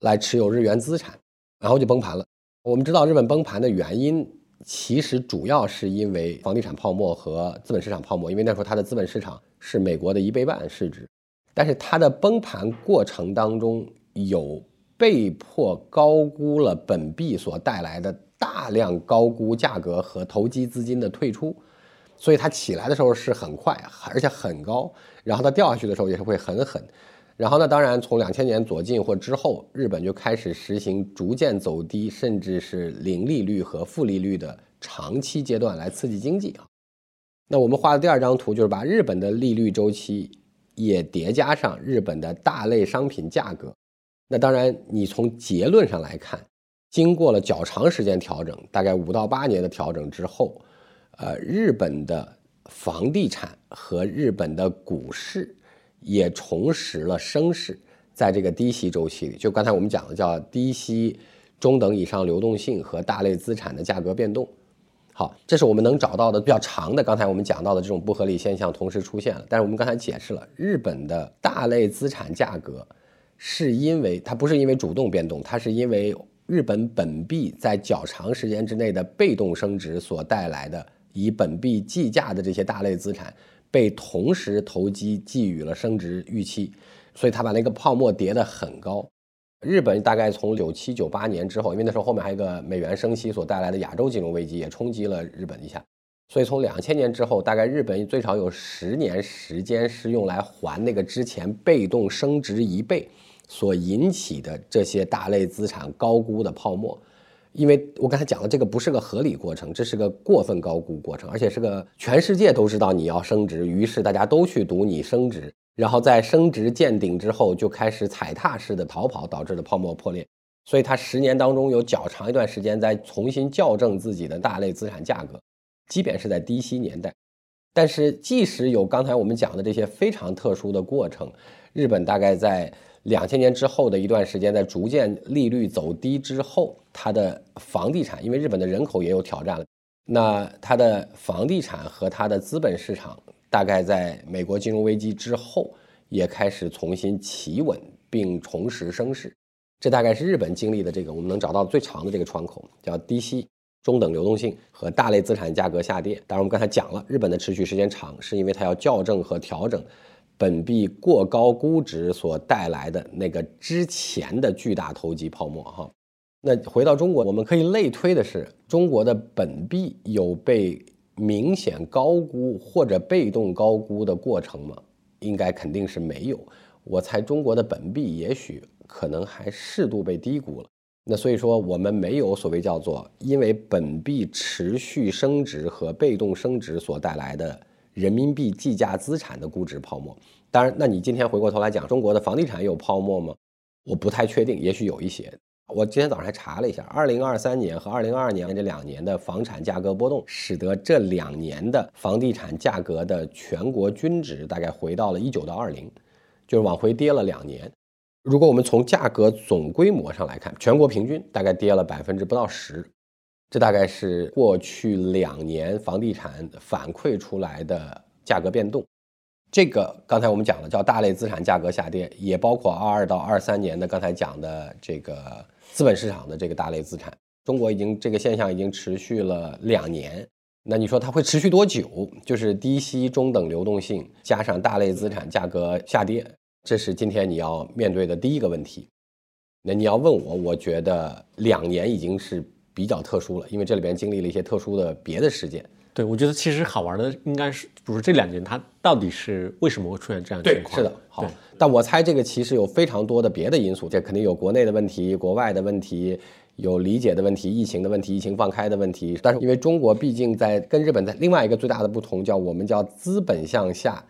[SPEAKER 2] 来持有日元资产，然后就崩盘了。我们知道日本崩盘的原因，其实主要是因为房地产泡沫和资本市场泡沫，因为那时候它的资本市场是美国的一倍半市值，但是它的崩盘过程当中有被迫高估了本币所带来的大量高估价格和投机资金的退出。所以它起来的时候是很快，而且很高，然后它掉下去的时候也是会很狠。然后呢，当然从两千年左近或之后，日本就开始实行逐渐走低，甚至是零利率和负利率的长期阶段来刺激经济啊。那我们画的第二张图就是把日本的利率周期也叠加上日本的大类商品价格。那当然，你从结论上来看，经过了较长时间调整，大概五到八年的调整之后。呃，日本的房地产和日本的股市也重拾了升势，在这个低息周期里，就刚才我们讲的叫低息中等以上流动性和大类资产的价格变动。好，这是我们能找到的比较长的。刚才我们讲到的这种不合理现象同时出现了，但是我们刚才解释了，日本的大类资产价格是因为它不是因为主动变动，它是因为日本本币在较长时间之内的被动升值所带来的。以本币计价的这些大类资产，被同时投机寄予了升值预期，所以他把那个泡沫叠得很高。日本大概从九七九八年之后，因为那时候后面还有一个美元升息所带来的亚洲金融危机也冲击了日本一下，所以从两千年之后，大概日本最少有十年时间是用来还那个之前被动升值一倍所引起的这些大类资产高估的泡沫。因为我刚才讲了，这个不是个合理过程，这是个过分高估过程，而且是个全世界都知道你要升值，于是大家都去赌你升值，然后在升值见顶之后就开始踩踏式的逃跑，导致的泡沫破裂。所以它十年当中有较长一段时间在重新校正自己的大类资产价格，即便是在低息年代。但是即使有刚才我们讲的这些非常特殊的过程，日本大概在。两千年之后的一段时间，在逐渐利率走低之后，它的房地产，因为日本的人口也有挑战了，那它的房地产和它的资本市场，大概在美国金融危机之后，也开始重新企稳并重拾升势。这大概是日本经历的这个我们能找到最长的这个窗口，叫低息、中等流动性和大类资产价格下跌。当然，我们刚才讲了，日本的持续时间长，是因为它要校正和调整。本币过高估值所带来的那个之前的巨大投机泡沫，哈，那回到中国，我们可以类推的是，中国的本币有被明显高估或者被动高估的过程吗？应该肯定是没有。我猜中国的本币也许可能还适度被低估了。那所以说，我们没有所谓叫做因为本币持续升值和被动升值所带来的。人民币计价资产的估值泡沫，当然，那你今天回过头来讲，中国的房地产有泡沫吗？我不太确定，也许有一些。我今天早上还查了一下，二零二三年和二零二二年这两年的房产价格波动，使得这两年的房地产价格的全国均值大概回到了一九到二零，就是往回跌了两年。如果我们从价格总规模上来看，全国平均大概跌了百分之不到十。这大概是过去两年房地产反馈出来的价格变动。这个刚才我们讲了叫大类资产价格下跌，也包括二二到二三年的刚才讲的这个资本市场的这个大类资产。中国已经这个现象已经持续了两年，那你说它会持续多久？就是低息中等流动性加上大类资产价格下跌，这是今天你要面对的第一个问题。那你要问我，我觉得两年已经是比较特殊了，因为这里边经历了一些特殊的别的事件。
[SPEAKER 1] 对，我觉得其实好玩的应该是，不是这两年它到底是为什么会出现这样情况？
[SPEAKER 2] 对是的，好。但我猜这个其实有非常多的别的因素，这肯定有国内的问题、国外的问题，有理解的问题、疫情的问题、疫情放开的问题。但是因为中国毕竟在跟日本在另外一个最大的不同叫我们叫资本向下。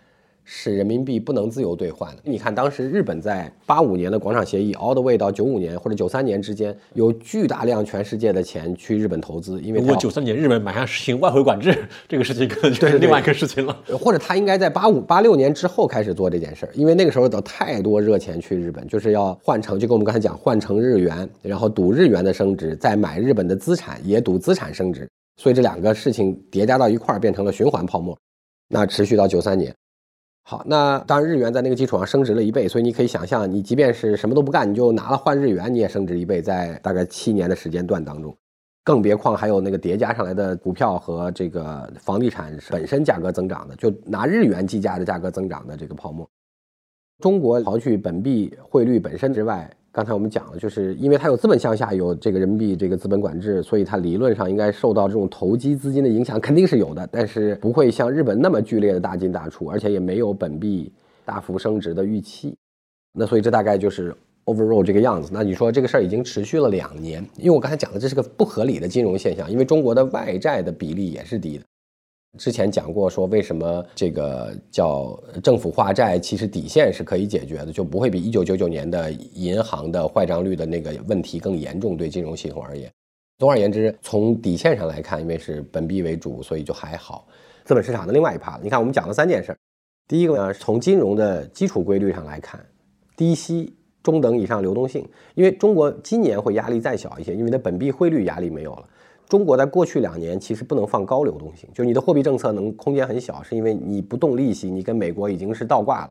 [SPEAKER 2] 是人民币不能自由兑换的。你看，当时日本在八五年的广场协议，all the way 到九五年或者九三年之间，有巨大量全世界的钱去日本投资。因为
[SPEAKER 1] 如果九三年日本马上实行外汇管制，这个事情可能就是另外一个事情了。
[SPEAKER 2] 或者他应该在八五八六年之后开始做这件事儿，因为那个时候的太多热钱去日本，就是要换成，就跟我们刚才讲，换成日元，然后赌日元的升值，再买日本的资产，也赌资产升值。所以这两个事情叠加到一块儿，变成了循环泡沫。那持续到九三年。好，那当然日元在那个基础上升值了一倍，所以你可以想象，你即便是什么都不干，你就拿了换日元，你也升值一倍，在大概七年的时间段当中，更别况还有那个叠加上来的股票和这个房地产本身价格增长的，就拿日元计价的价格增长的这个泡沫。中国刨去本币汇率本身之外。刚才我们讲了，就是因为它有资本向下，有这个人民币这个资本管制，所以它理论上应该受到这种投机资金的影响，肯定是有的，但是不会像日本那么剧烈的大进大出，而且也没有本币大幅升值的预期。那所以这大概就是 overall 这个样子。那你说这个事儿已经持续了两年，因为我刚才讲的这是个不合理的金融现象，因为中国的外债的比例也是低的。之前讲过，说为什么这个叫政府化债，其实底线是可以解决的，就不会比一九九九年的银行的坏账率的那个问题更严重。对金融系统而言，总而言之，从底线上来看，因为是本币为主，所以就还好。资本市场的另外一 part，你看我们讲了三件事。第一个呢，从金融的基础规律上来看，低息、中等以上流动性，因为中国今年会压力再小一些，因为它本币汇率压力没有了。中国在过去两年其实不能放高流动性，就你的货币政策能空间很小，是因为你不动利息，你跟美国已经是倒挂了，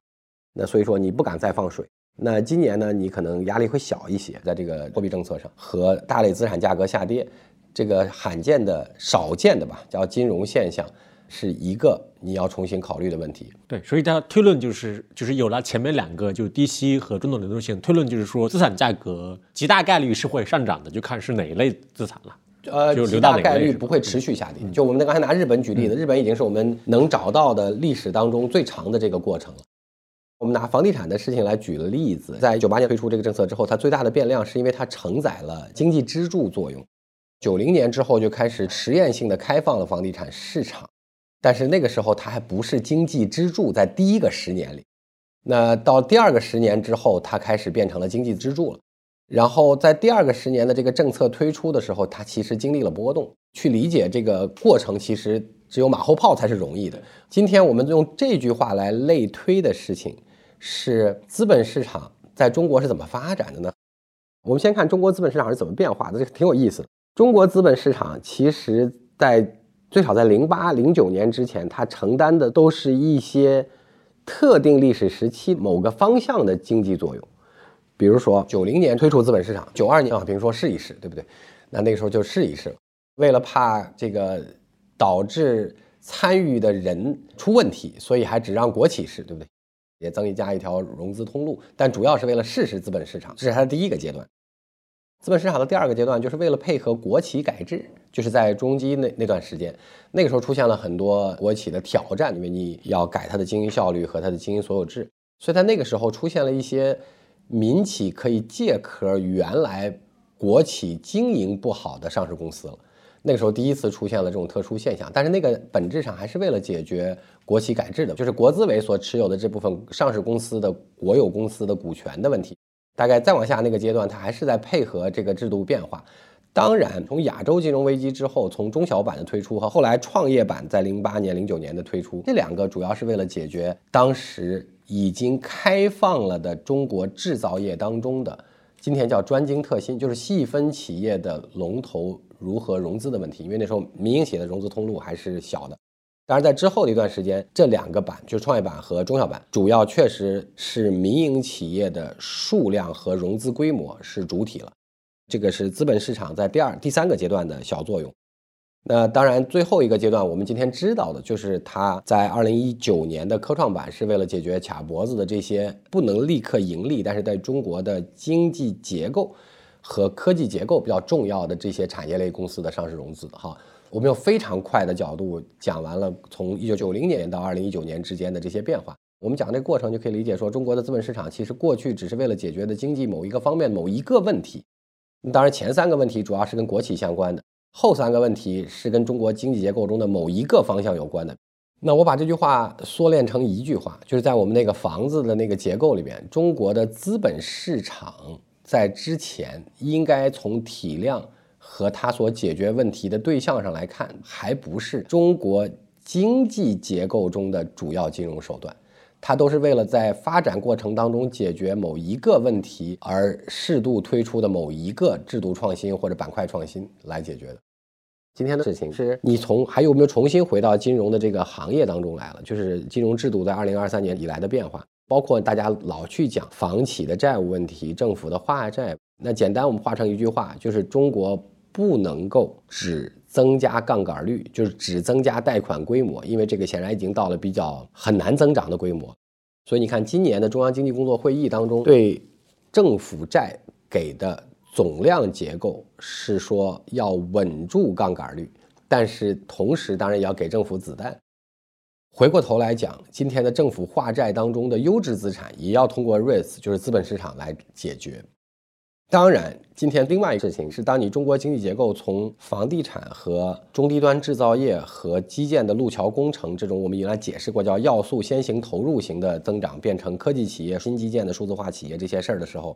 [SPEAKER 2] 那所以说你不敢再放水。那今年呢，你可能压力会小一些，在这个货币政策上和大类资产价格下跌，这个罕见的、少见的吧，叫金融现象，是一个你要重新考虑的问题。
[SPEAKER 1] 对，所以它推论就是，就是有了前面两个，就低息和中等流动性，推论就是说资产价格极大概率是会上涨的，就看是哪一类资产了。
[SPEAKER 2] 呃，极大概率不会持续下跌。就我们刚才拿日本举例子，日本已经是我们能找到的历史当中最长的这个过程了。我们拿房地产的事情来举了例子，在九八年推出这个政策之后，它最大的变量是因为它承载了经济支柱作用。九零年之后就开始实验性的开放了房地产市场，但是那个时候它还不是经济支柱，在第一个十年里，那到第二个十年之后，它开始变成了经济支柱了。然后在第二个十年的这个政策推出的时候，它其实经历了波动。去理解这个过程，其实只有马后炮才是容易的。今天我们用这句话来类推的事情，是资本市场在中国是怎么发展的呢？我们先看中国资本市场是怎么变化的，这挺有意思的。中国资本市场其实在最少在零八零九年之前，它承担的都是一些特定历史时期某个方向的经济作用。比如说，九零年推出资本市场，九二年啊，比如说试一试，对不对？那那个时候就试一试，为了怕这个导致参与的人出问题，所以还只让国企试，对不对？也增加一条融资通路，但主要是为了试试资本市场，这是它的第一个阶段。资本市场的第二个阶段，就是为了配合国企改制，就是在中基那那段时间，那个时候出现了很多国企的挑战，因为你要改它的经营效率和它的经营所有制，所以在那个时候出现了一些。民企可以借壳原来国企经营不好的上市公司了，那个时候第一次出现了这种特殊现象，但是那个本质上还是为了解决国企改制的，就是国资委所持有的这部分上市公司的国有公司的股权的问题。大概再往下那个阶段，它还是在配合这个制度变化。当然，从亚洲金融危机之后，从中小板的推出和后来创业板在零八年、零九年的推出，这两个主要是为了解决当时。已经开放了的中国制造业当中的，今天叫专精特新，就是细分企业的龙头如何融资的问题。因为那时候民营企业的融资通路还是小的。当然，在之后的一段时间，这两个板，就是创业板和中小板，主要确实是民营企业的数量和融资规模是主体了。这个是资本市场在第二、第三个阶段的小作用。那当然，最后一个阶段，我们今天知道的就是它在二零一九年的科创板是为了解决卡脖子的这些不能立刻盈利，但是在中国的经济结构和科技结构比较重要的这些产业类公司的上市融资。哈，我们用非常快的角度讲完了从一九九零年到二零一九年之间的这些变化。我们讲这个过程就可以理解说，中国的资本市场其实过去只是为了解决的经济某一个方面某一个问题。当然，前三个问题主要是跟国企相关的。后三个问题是跟中国经济结构中的某一个方向有关的。那我把这句话缩练成一句话，就是在我们那个房子的那个结构里边，中国的资本市场在之前应该从体量和它所解决问题的对象上来看，还不是中国经济结构中的主要金融手段，它都是为了在发展过程当中解决某一个问题而适度推出的某一个制度创新或者板块创新来解决的。今天的事情是你从还有没有重新回到金融的这个行业当中来了？就是金融制度在二零二三年以来的变化，包括大家老去讲房企的债务问题、政府的化债。那简单我们画成一句话，就是中国不能够只增加杠杆率，就是只增加贷款规模，因为这个显然已经到了比较很难增长的规模。所以你看，今年的中央经济工作会议当中对政府债给的。总量结构是说要稳住杠杆率，但是同时当然也要给政府子弹。回过头来讲，今天的政府化债当中的优质资产也要通过 REITs，就是资本市场来解决。当然，今天另外一个事情是，当你中国经济结构从房地产和中低端制造业和基建的路桥工程这种我们原来解释过叫要素先行投入型的增长，变成科技企业、新基建的数字化企业这些事儿的时候。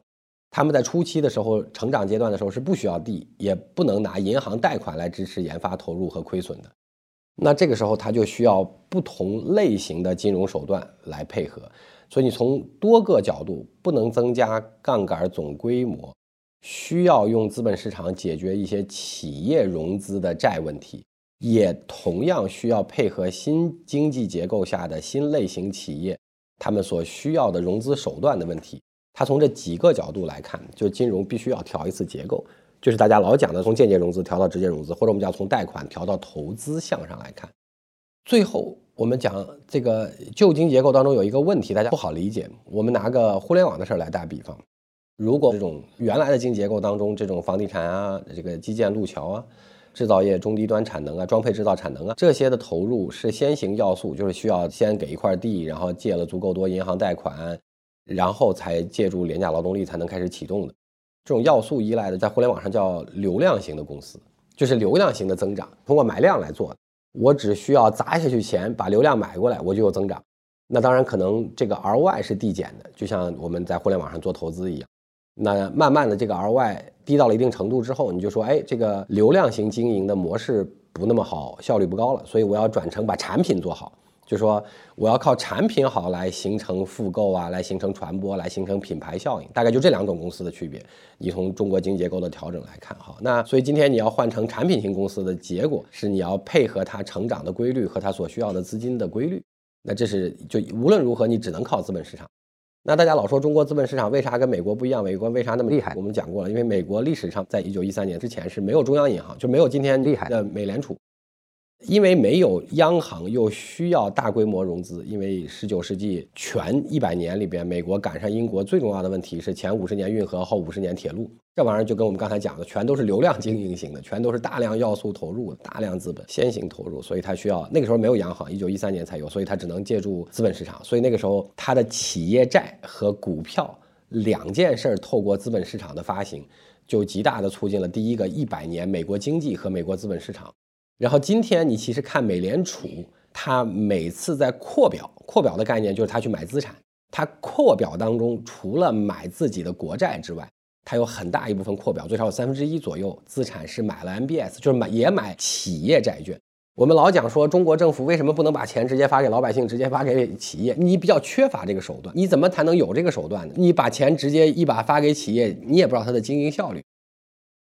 [SPEAKER 2] 他们在初期的时候，成长阶段的时候是不需要地，也不能拿银行贷款来支持研发投入和亏损的。那这个时候，他就需要不同类型的金融手段来配合。所以你从多个角度，不能增加杠杆总规模，需要用资本市场解决一些企业融资的债问题，也同样需要配合新经济结构下的新类型企业，他们所需要的融资手段的问题。它从这几个角度来看，就金融必须要调一次结构，就是大家老讲的从间接融资调到直接融资，或者我们讲从贷款调到投资项上来看。最后我们讲这个旧经结构当中有一个问题，大家不好理解。我们拿个互联网的事儿来打比方，如果这种原来的经结构当中，这种房地产啊、这个基建路桥啊、制造业中低端产能啊、装配制造产能啊这些的投入是先行要素，就是需要先给一块地，然后借了足够多银行贷款。然后才借助廉价劳动力才能开始启动的，这种要素依赖的，在互联网上叫流量型的公司，就是流量型的增长，通过买量来做的。我只需要砸下去钱，把流量买过来，我就有增长。那当然可能这个 ROI 是递减的，就像我们在互联网上做投资一样。那慢慢的这个 ROI 低到了一定程度之后，你就说，哎，这个流量型经营的模式不那么好，效率不高了，所以我要转成把产品做好。就说我要靠产品好来形成复购啊，来形成传播，来形成品牌效应，大概就这两种公司的区别。你从中国经济结构的调整来看，哈，那所以今天你要换成产品型公司的结果是你要配合它成长的规律和它所需要的资金的规律。那这是就无论如何你只能靠资本市场。那大家老说中国资本市场为啥跟美国不一样？美国为啥那么厉害？我们讲过了，因为美国历史上在一九一三年之前是没有中央银行，就没有今天厉害的美联储。因为没有央行，又需要大规模融资。因为十九世纪全一百年里边，美国赶上英国最重要的问题是前五十年运河，后五十年铁路。这玩意儿就跟我们刚才讲的，全都是流量经营型的，全都是大量要素投入、大量资本先行投入，所以它需要那个时候没有央行，一九一三年才有，所以它只能借助资本市场。所以那个时候，它的企业债和股票两件事儿透过资本市场的发行，就极大的促进了第一个一百年美国经济和美国资本市场。然后今天你其实看美联储，它每次在扩表，扩表的概念就是它去买资产。它扩表当中除了买自己的国债之外，它有很大一部分扩表，最少有三分之一左右资产是买了 MBS，就是买也买企业债券。我们老讲说中国政府为什么不能把钱直接发给老百姓，直接发给企业？你比较缺乏这个手段，你怎么才能有这个手段呢？你把钱直接一把发给企业，你也不知道它的经营效率。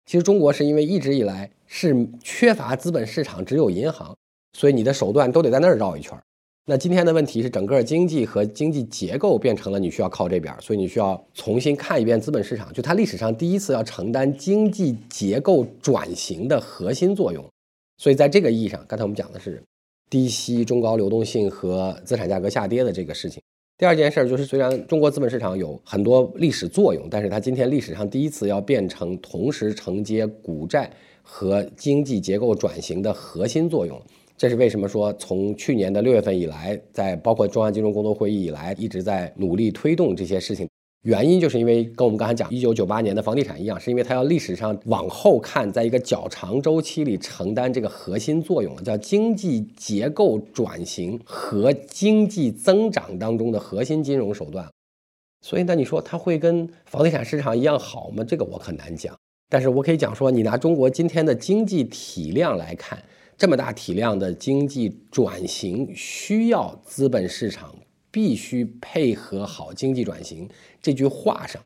[SPEAKER 2] 其实中国是因为一直以来是缺乏资本市场，只有银行，所以你的手段都得在那儿绕一圈那今天的问题是，整个经济和经济结构变成了你需要靠这边，所以你需要重新看一遍资本市场，就它历史上第一次要承担经济结构转型的核心作用。所以在这个意义上，刚才我们讲的是低息、中高流动性和资产价格下跌的这个事情。第二件事儿就是，虽然中国资本市场有很多历史作用，但是它今天历史上第一次要变成同时承接股债和经济结构转型的核心作用。这是为什么说从去年的六月份以来，在包括中央金融工作会议以来，一直在努力推动这些事情。原因就是因为跟我们刚才讲一九九八年的房地产一样，是因为它要历史上往后看，在一个较长周期里承担这个核心作用，叫经济结构转型和经济增长当中的核心金融手段。所以，那你说它会跟房地产市场一样好吗？这个我很难讲。但是我可以讲说，你拿中国今天的经济体量来看。这么大体量的经济转型需要资本市场必须配合好经济转型这句话上，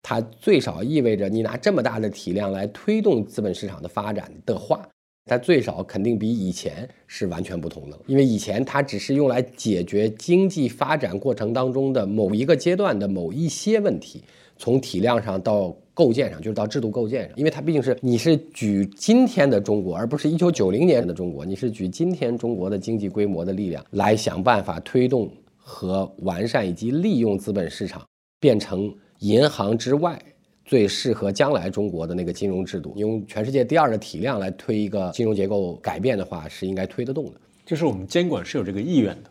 [SPEAKER 2] 它最少意味着你拿这么大的体量来推动资本市场的发展的话，它最少肯定比以前是完全不同的。因为以前它只是用来解决经济发展过程当中的某一个阶段的某一些问题，从体量上到。构建上就是到制度构建上，因为它毕竟是你是举今天的中国，而不是一九九零年的中国，你是举今天中国的经济规模的力量来想办法推动和完善以及利用资本市场，变成银行之外最适合将来中国的那个金融制度。用全世界第二的体量来推一个金融结构改变的话，是应该推得动的。
[SPEAKER 1] 就是我们监管是有这个意愿的，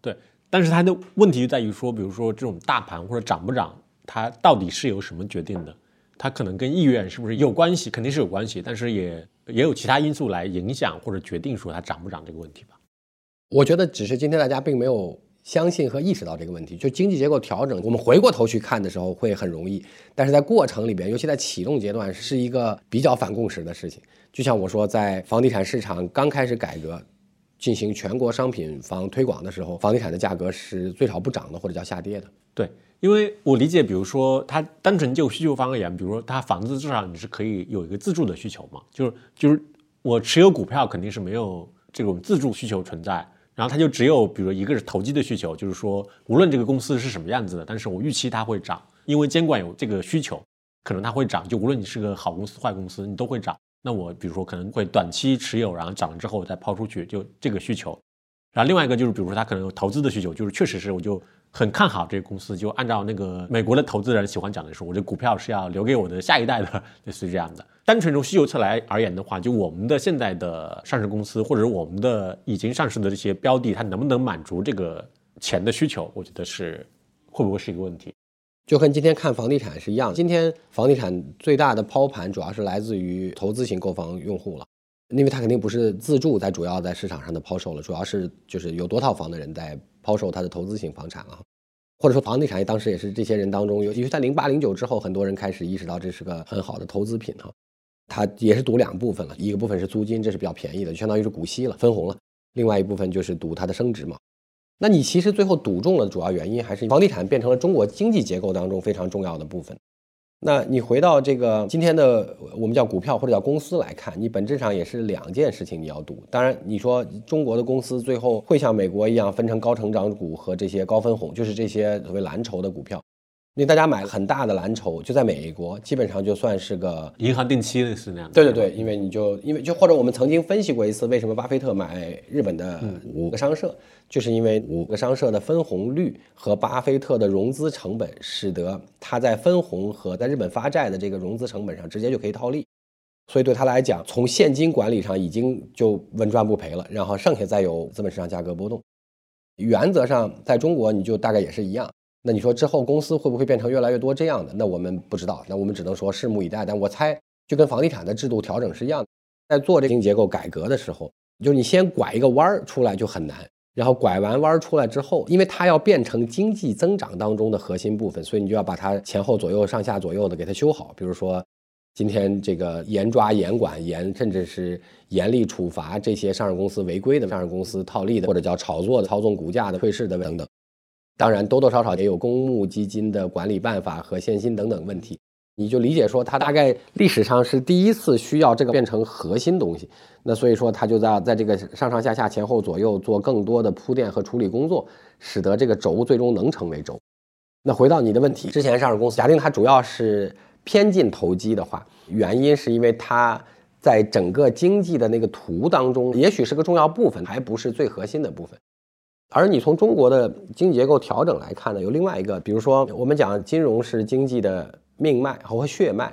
[SPEAKER 1] 对。但是它的问题就在于说，比如说这种大盘或者涨不涨。它到底是由什么决定的？它可能跟意愿是不是有关系？肯定是有关系，但是也也有其他因素来影响或者决定说它涨不涨这个问题吧。
[SPEAKER 2] 我觉得只是今天大家并没有相信和意识到这个问题。就经济结构调整，我们回过头去看的时候会很容易，但是在过程里边，尤其在启动阶段，是一个比较反共识的事情。就像我说，在房地产市场刚开始改革、进行全国商品房推广的时候，房地产的价格是最少不涨的，或者叫下跌的。
[SPEAKER 1] 对。因为我理解，比如说，它单纯就需求方而言，比如说，它房子至少你是可以有一个自住的需求嘛，就是就是我持有股票肯定是没有这种自住需求存在，然后它就只有比如一个是投机的需求，就是说无论这个公司是什么样子的，但是我预期它会涨，因为监管有这个需求，可能它会涨，就无论你是个好公司坏公司，你都会涨。那我比如说可能会短期持有，然后涨了之后再抛出去，就这个需求。然后另外一个就是，比如说它可能有投资的需求，就是确实是我就。很看好这个公司，就按照那个美国的投资人喜欢讲的说，我这股票是要留给我的下一代的，*laughs* 类似于这样的。单纯从需求侧来而言的话，就我们的现在的上市公司或者我们的已经上市的这些标的，它能不能满足这个钱的需求，我觉得是会不会是一个问题？
[SPEAKER 2] 就跟今天看房地产是一样，今天房地产最大的抛盘主要是来自于投资型购房用户了，因为它肯定不是自住在主要在市场上的抛售了，主要是就是有多套房的人在。抛售他的投资型房产啊，或者说房地产业当时也是这些人当中，尤其是在零八零九之后，很多人开始意识到这是个很好的投资品哈。它也是赌两部分了，一个部分是租金，这是比较便宜的，相当于是股息了，分红了；另外一部分就是赌它的升值嘛。那你其实最后赌中了，主要原因还是房地产变成了中国经济结构当中非常重要的部分。那你回到这个今天的我们叫股票或者叫公司来看，你本质上也是两件事情你要赌。当然，你说中国的公司最后会像美国一样分成高成长股和这些高分红，就是这些所谓蓝筹的股票。因为大家买很大的蓝筹，就在美国，基本上就算是个
[SPEAKER 1] 银行定期类似那样。
[SPEAKER 2] 对对对，因为你就因为就或者我们曾经分析过一次，为什么巴菲特买日本的五个商社，就是因为五个商社的分红率和巴菲特的融资成本，使得他在分红和在日本发债的这个融资成本上直接就可以套利，所以对他来讲，从现金管理上已经就稳赚不赔了，然后剩下再有资本市场价格波动。原则上，在中国你就大概也是一样。那你说之后公司会不会变成越来越多这样的？那我们不知道，那我们只能说拭目以待。但我猜，就跟房地产的制度调整是一样的，在做这经结构改革的时候，就是你先拐一个弯儿出来就很难，然后拐完弯儿出来之后，因为它要变成经济增长当中的核心部分，所以你就要把它前后左右、上下左右的给它修好。比如说，今天这个严抓、严管、严甚至是严厉处罚这些上市公司违规的上市公司套利的，或者叫炒作的、操纵股价的、退市的等等。当然，多多少少也有公募基金的管理办法和限薪等等问题。你就理解说，它大概历史上是第一次需要这个变成核心东西。那所以说，它就在在这个上上下下、前后左右做更多的铺垫和处理工作，使得这个轴最终能成为轴。那回到你的问题，之前上市公司假定它主要是偏进投机的话，原因是因为它在整个经济的那个图当中，也许是个重要部分，还不是最核心的部分。而你从中国的经济结构调整来看呢，有另外一个，比如说我们讲金融是经济的。命脉和血脉，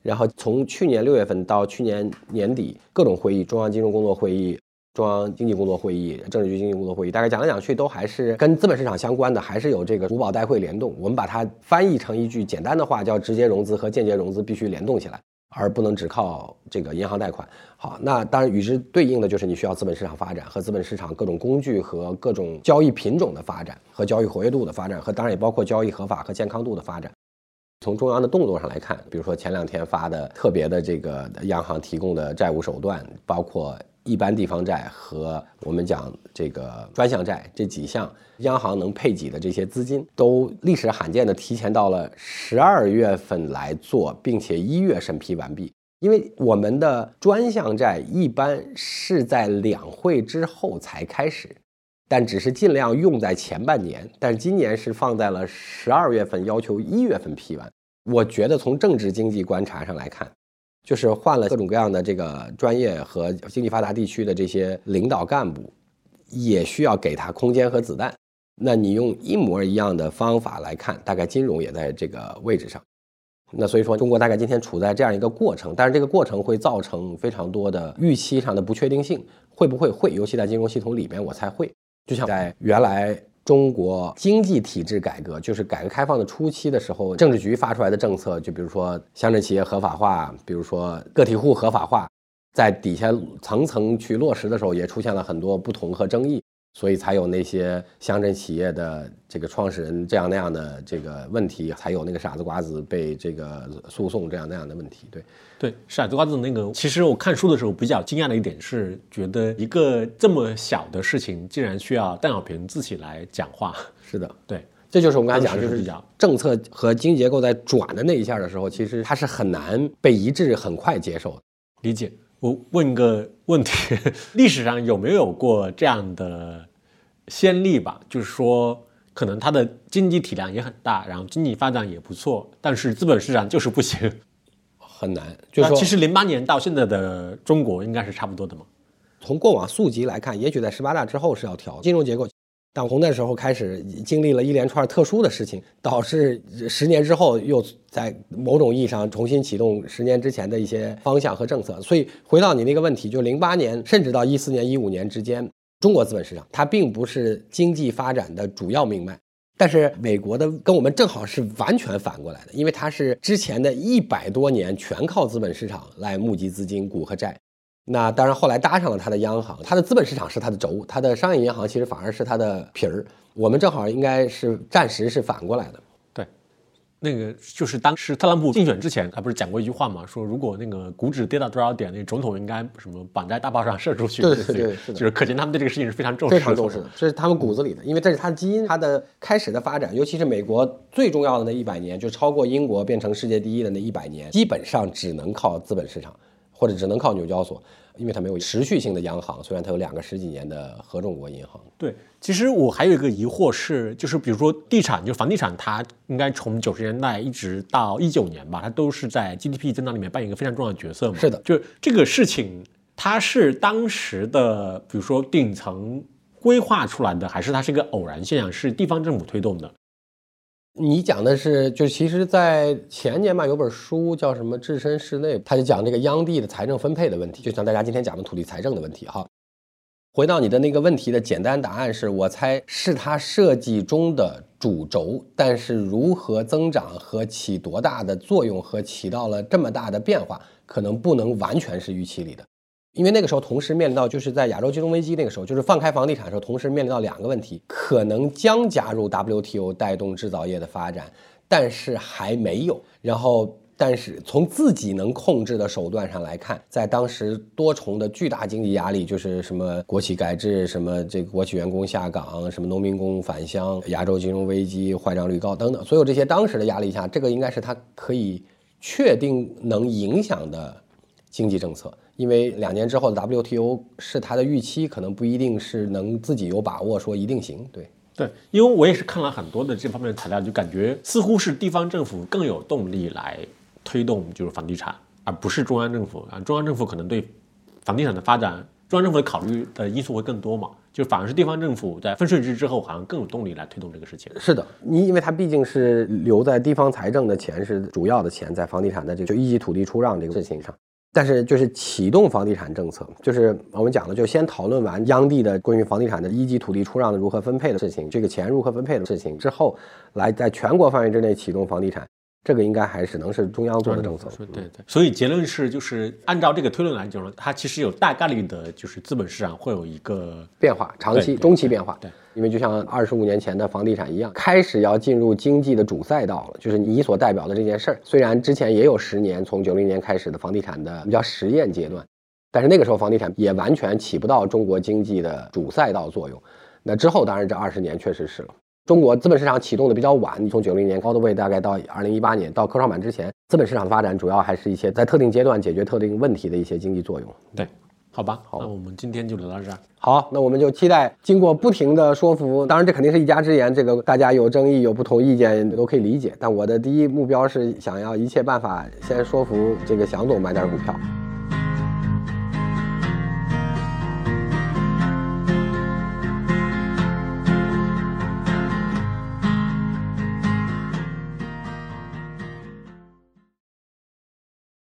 [SPEAKER 2] 然后从去年六月份到去年年底，各种会议，中央金融工作会议、中央经济工作会议、政治局经济工作会议，大概讲来讲去都还是跟资本市场相关的，还是有这个主保代会联动。我们把它翻译成一句简单的话，叫直接融资和间接融资必须联动起来，而不能只靠这个银行贷款。好，那当然与之对应的就是你需要资本市场发展和资本市场各种工具和各种交易品种的发展和交易活跃度的发展，和当然也包括交易合法和健康度的发展。从中央的动作上来看，比如说前两天发的特别的这个央行提供的债务手段，包括一般地方债和我们讲这个专项债这几项，央行能配给的这些资金，都历史罕见的提前到了十二月份来做，并且一月审批完毕。因为我们的专项债一般是在两会之后才开始。但只是尽量用在前半年，但今年是放在了十二月份，要求一月份批完。我觉得从政治经济观察上来看，就是换了各种各样的这个专业和经济发达地区的这些领导干部，也需要给他空间和子弹。那你用一模一样的方法来看，大概金融也在这个位置上。那所以说，中国大概今天处在这样一个过程，但是这个过程会造成非常多的预期上的不确定性。会不会会？尤其在金融系统里面，我猜会。就像在原来中国经济体制改革，就是改革开放的初期的时候，政治局发出来的政策，就比如说乡镇企业合法化，比如说个体户合法化，在底下层层去落实的时候，也出现了很多不同和争议。所以才有那些乡镇企业的这个创始人这样那样的这个问题，才有那个傻子瓜子被这个诉讼这样那样的问题。对，
[SPEAKER 1] 对，傻子瓜子那个，其实我看书的时候比较惊讶的一点是，觉得一个这么小的事情，竟然需要邓小平自己来讲话。
[SPEAKER 2] 是的，*laughs*
[SPEAKER 1] 对，
[SPEAKER 2] 这就是我们刚才讲，就是政策和经济结构在转的那一下的时候，其实它是很难被一致很快接受。
[SPEAKER 1] 理解。我问个问题：*laughs* 历史上有没有过这样的？先例吧，就是说，可能它的经济体量也很大，然后经济发展也不错，但是资本市场就是不行，*laughs*
[SPEAKER 2] 很难。就是说，
[SPEAKER 1] 其实零八年到现在的中国应该是差不多的嘛。
[SPEAKER 2] 从过往溯级来看，也许在十八大之后是要调金融结构，但从那时候开始经历了一连串特殊的事情，导致十年之后又在某种意义上重新启动十年之前的一些方向和政策。所以回到你那个问题，就零八年甚至到一四年、一五年之间。中国资本市场它并不是经济发展的主要命脉，但是美国的跟我们正好是完全反过来的，因为它是之前的一百多年全靠资本市场来募集资金，股和债。那当然后来搭上了它的央行，它的资本市场是它的轴，它的商业银行其实反而是它的皮儿。我们正好应该是暂时是反过来的。
[SPEAKER 1] 那个就是当时特朗普竞选之前，他不是讲过一句话嘛？说如果那个股指跌到多少点，那总统应该什么绑在大炮上射出去。
[SPEAKER 2] 对对对，是
[SPEAKER 1] 的，就是可见他们对这个事情是非常重视，
[SPEAKER 2] 非常重视的，这是他们骨子里的，因为这是他的基因，他的开始的发展，尤其是美国最重要的那一百年，就超过英国变成世界第一的那一百年，基本上只能靠资本市场，或者只能靠纽交所。因为它没有持续性的央行，虽然它有两个十几年的合众国银行。
[SPEAKER 1] 对，其实我还有一个疑惑是，就是比如说地产，就房地产，它应该从九十年代一直到一九年吧，它都是在 GDP 增长里面扮演一个非常重要的角色嘛。
[SPEAKER 2] 是的，
[SPEAKER 1] 就是这个事情，它是当时的，比如说顶层规划出来的，还是它是一个偶然现象，是地方政府推动的？
[SPEAKER 2] 你讲的是，就其实，在前年吧，有本书叫什么《置身事内》，他就讲这个央地的财政分配的问题，就像大家今天讲的土地财政的问题哈。回到你的那个问题的简单答案是，我猜是它设计中的主轴，但是如何增长和起多大的作用和起到了这么大的变化，可能不能完全是预期里的。因为那个时候同时面临到，就是在亚洲金融危机那个时候，就是放开房地产的时候，同时面临到两个问题，可能将加入 WTO 带动制造业的发展，但是还没有。然后，但是从自己能控制的手段上来看，在当时多重的巨大经济压力，就是什么国企改制、什么这个国企员工下岗、什么农民工返乡、亚洲金融危机、坏账率高等等，所有这些当时的压力下，这个应该是他可以确定能影响的经济政策。因为两年之后的 WTO 是它的预期，可能不一定是能自己有把握说一定行。对
[SPEAKER 1] 对，因为我也是看了很多的这方面的材料，就感觉似乎是地方政府更有动力来推动就是房地产，而不是中央政府啊。中央政府可能对房地产的发展，中央政府的考虑的因素会更多嘛，就反而是地方政府在分税制之后，好像更有动力来推动这个事情。
[SPEAKER 2] 是的，你因为它毕竟是留在地方财政的钱是主要的钱，在房地产的这个就一级土地出让这个事情上。但是，就是启动房地产政策，就是我们讲的，就先讨论完央地的关于房地产的一级土地出让的如何分配的事情，这个钱如何分配的事情之后，来在全国范围之内启动房地产。这个应该还是能是中央做的政策。
[SPEAKER 1] 对对，所以结论是，就是按照这个推论来讲呢，它其实有大概率的，就是资本市场会有一个
[SPEAKER 2] 变化，长期、中期变化。
[SPEAKER 1] 对，
[SPEAKER 2] 因为就像二十五年前的房地产一样，开始要进入经济的主赛道了，就是你所代表的这件事儿。虽然之前也有十年，从九零年开始的房地产的叫实验阶段，但是那个时候房地产也完全起不到中国经济的主赛道作用。那之后，当然这二十年确实是了。中国资本市场启动的比较晚，你从九零年高的位大概到二零一八年到科创板之前，资本市场的发展主要还是一些在特定阶段解决特定问题的一些经济作用。
[SPEAKER 1] 对，好吧，好，那我们今天就聊到这儿。
[SPEAKER 2] 好，那我们就期待经过不停的说服，当然这肯定是一家之言，这个大家有争议有不同意见都可以理解。但我的第一目标是想要一切办法先说服这个祥总买点股票。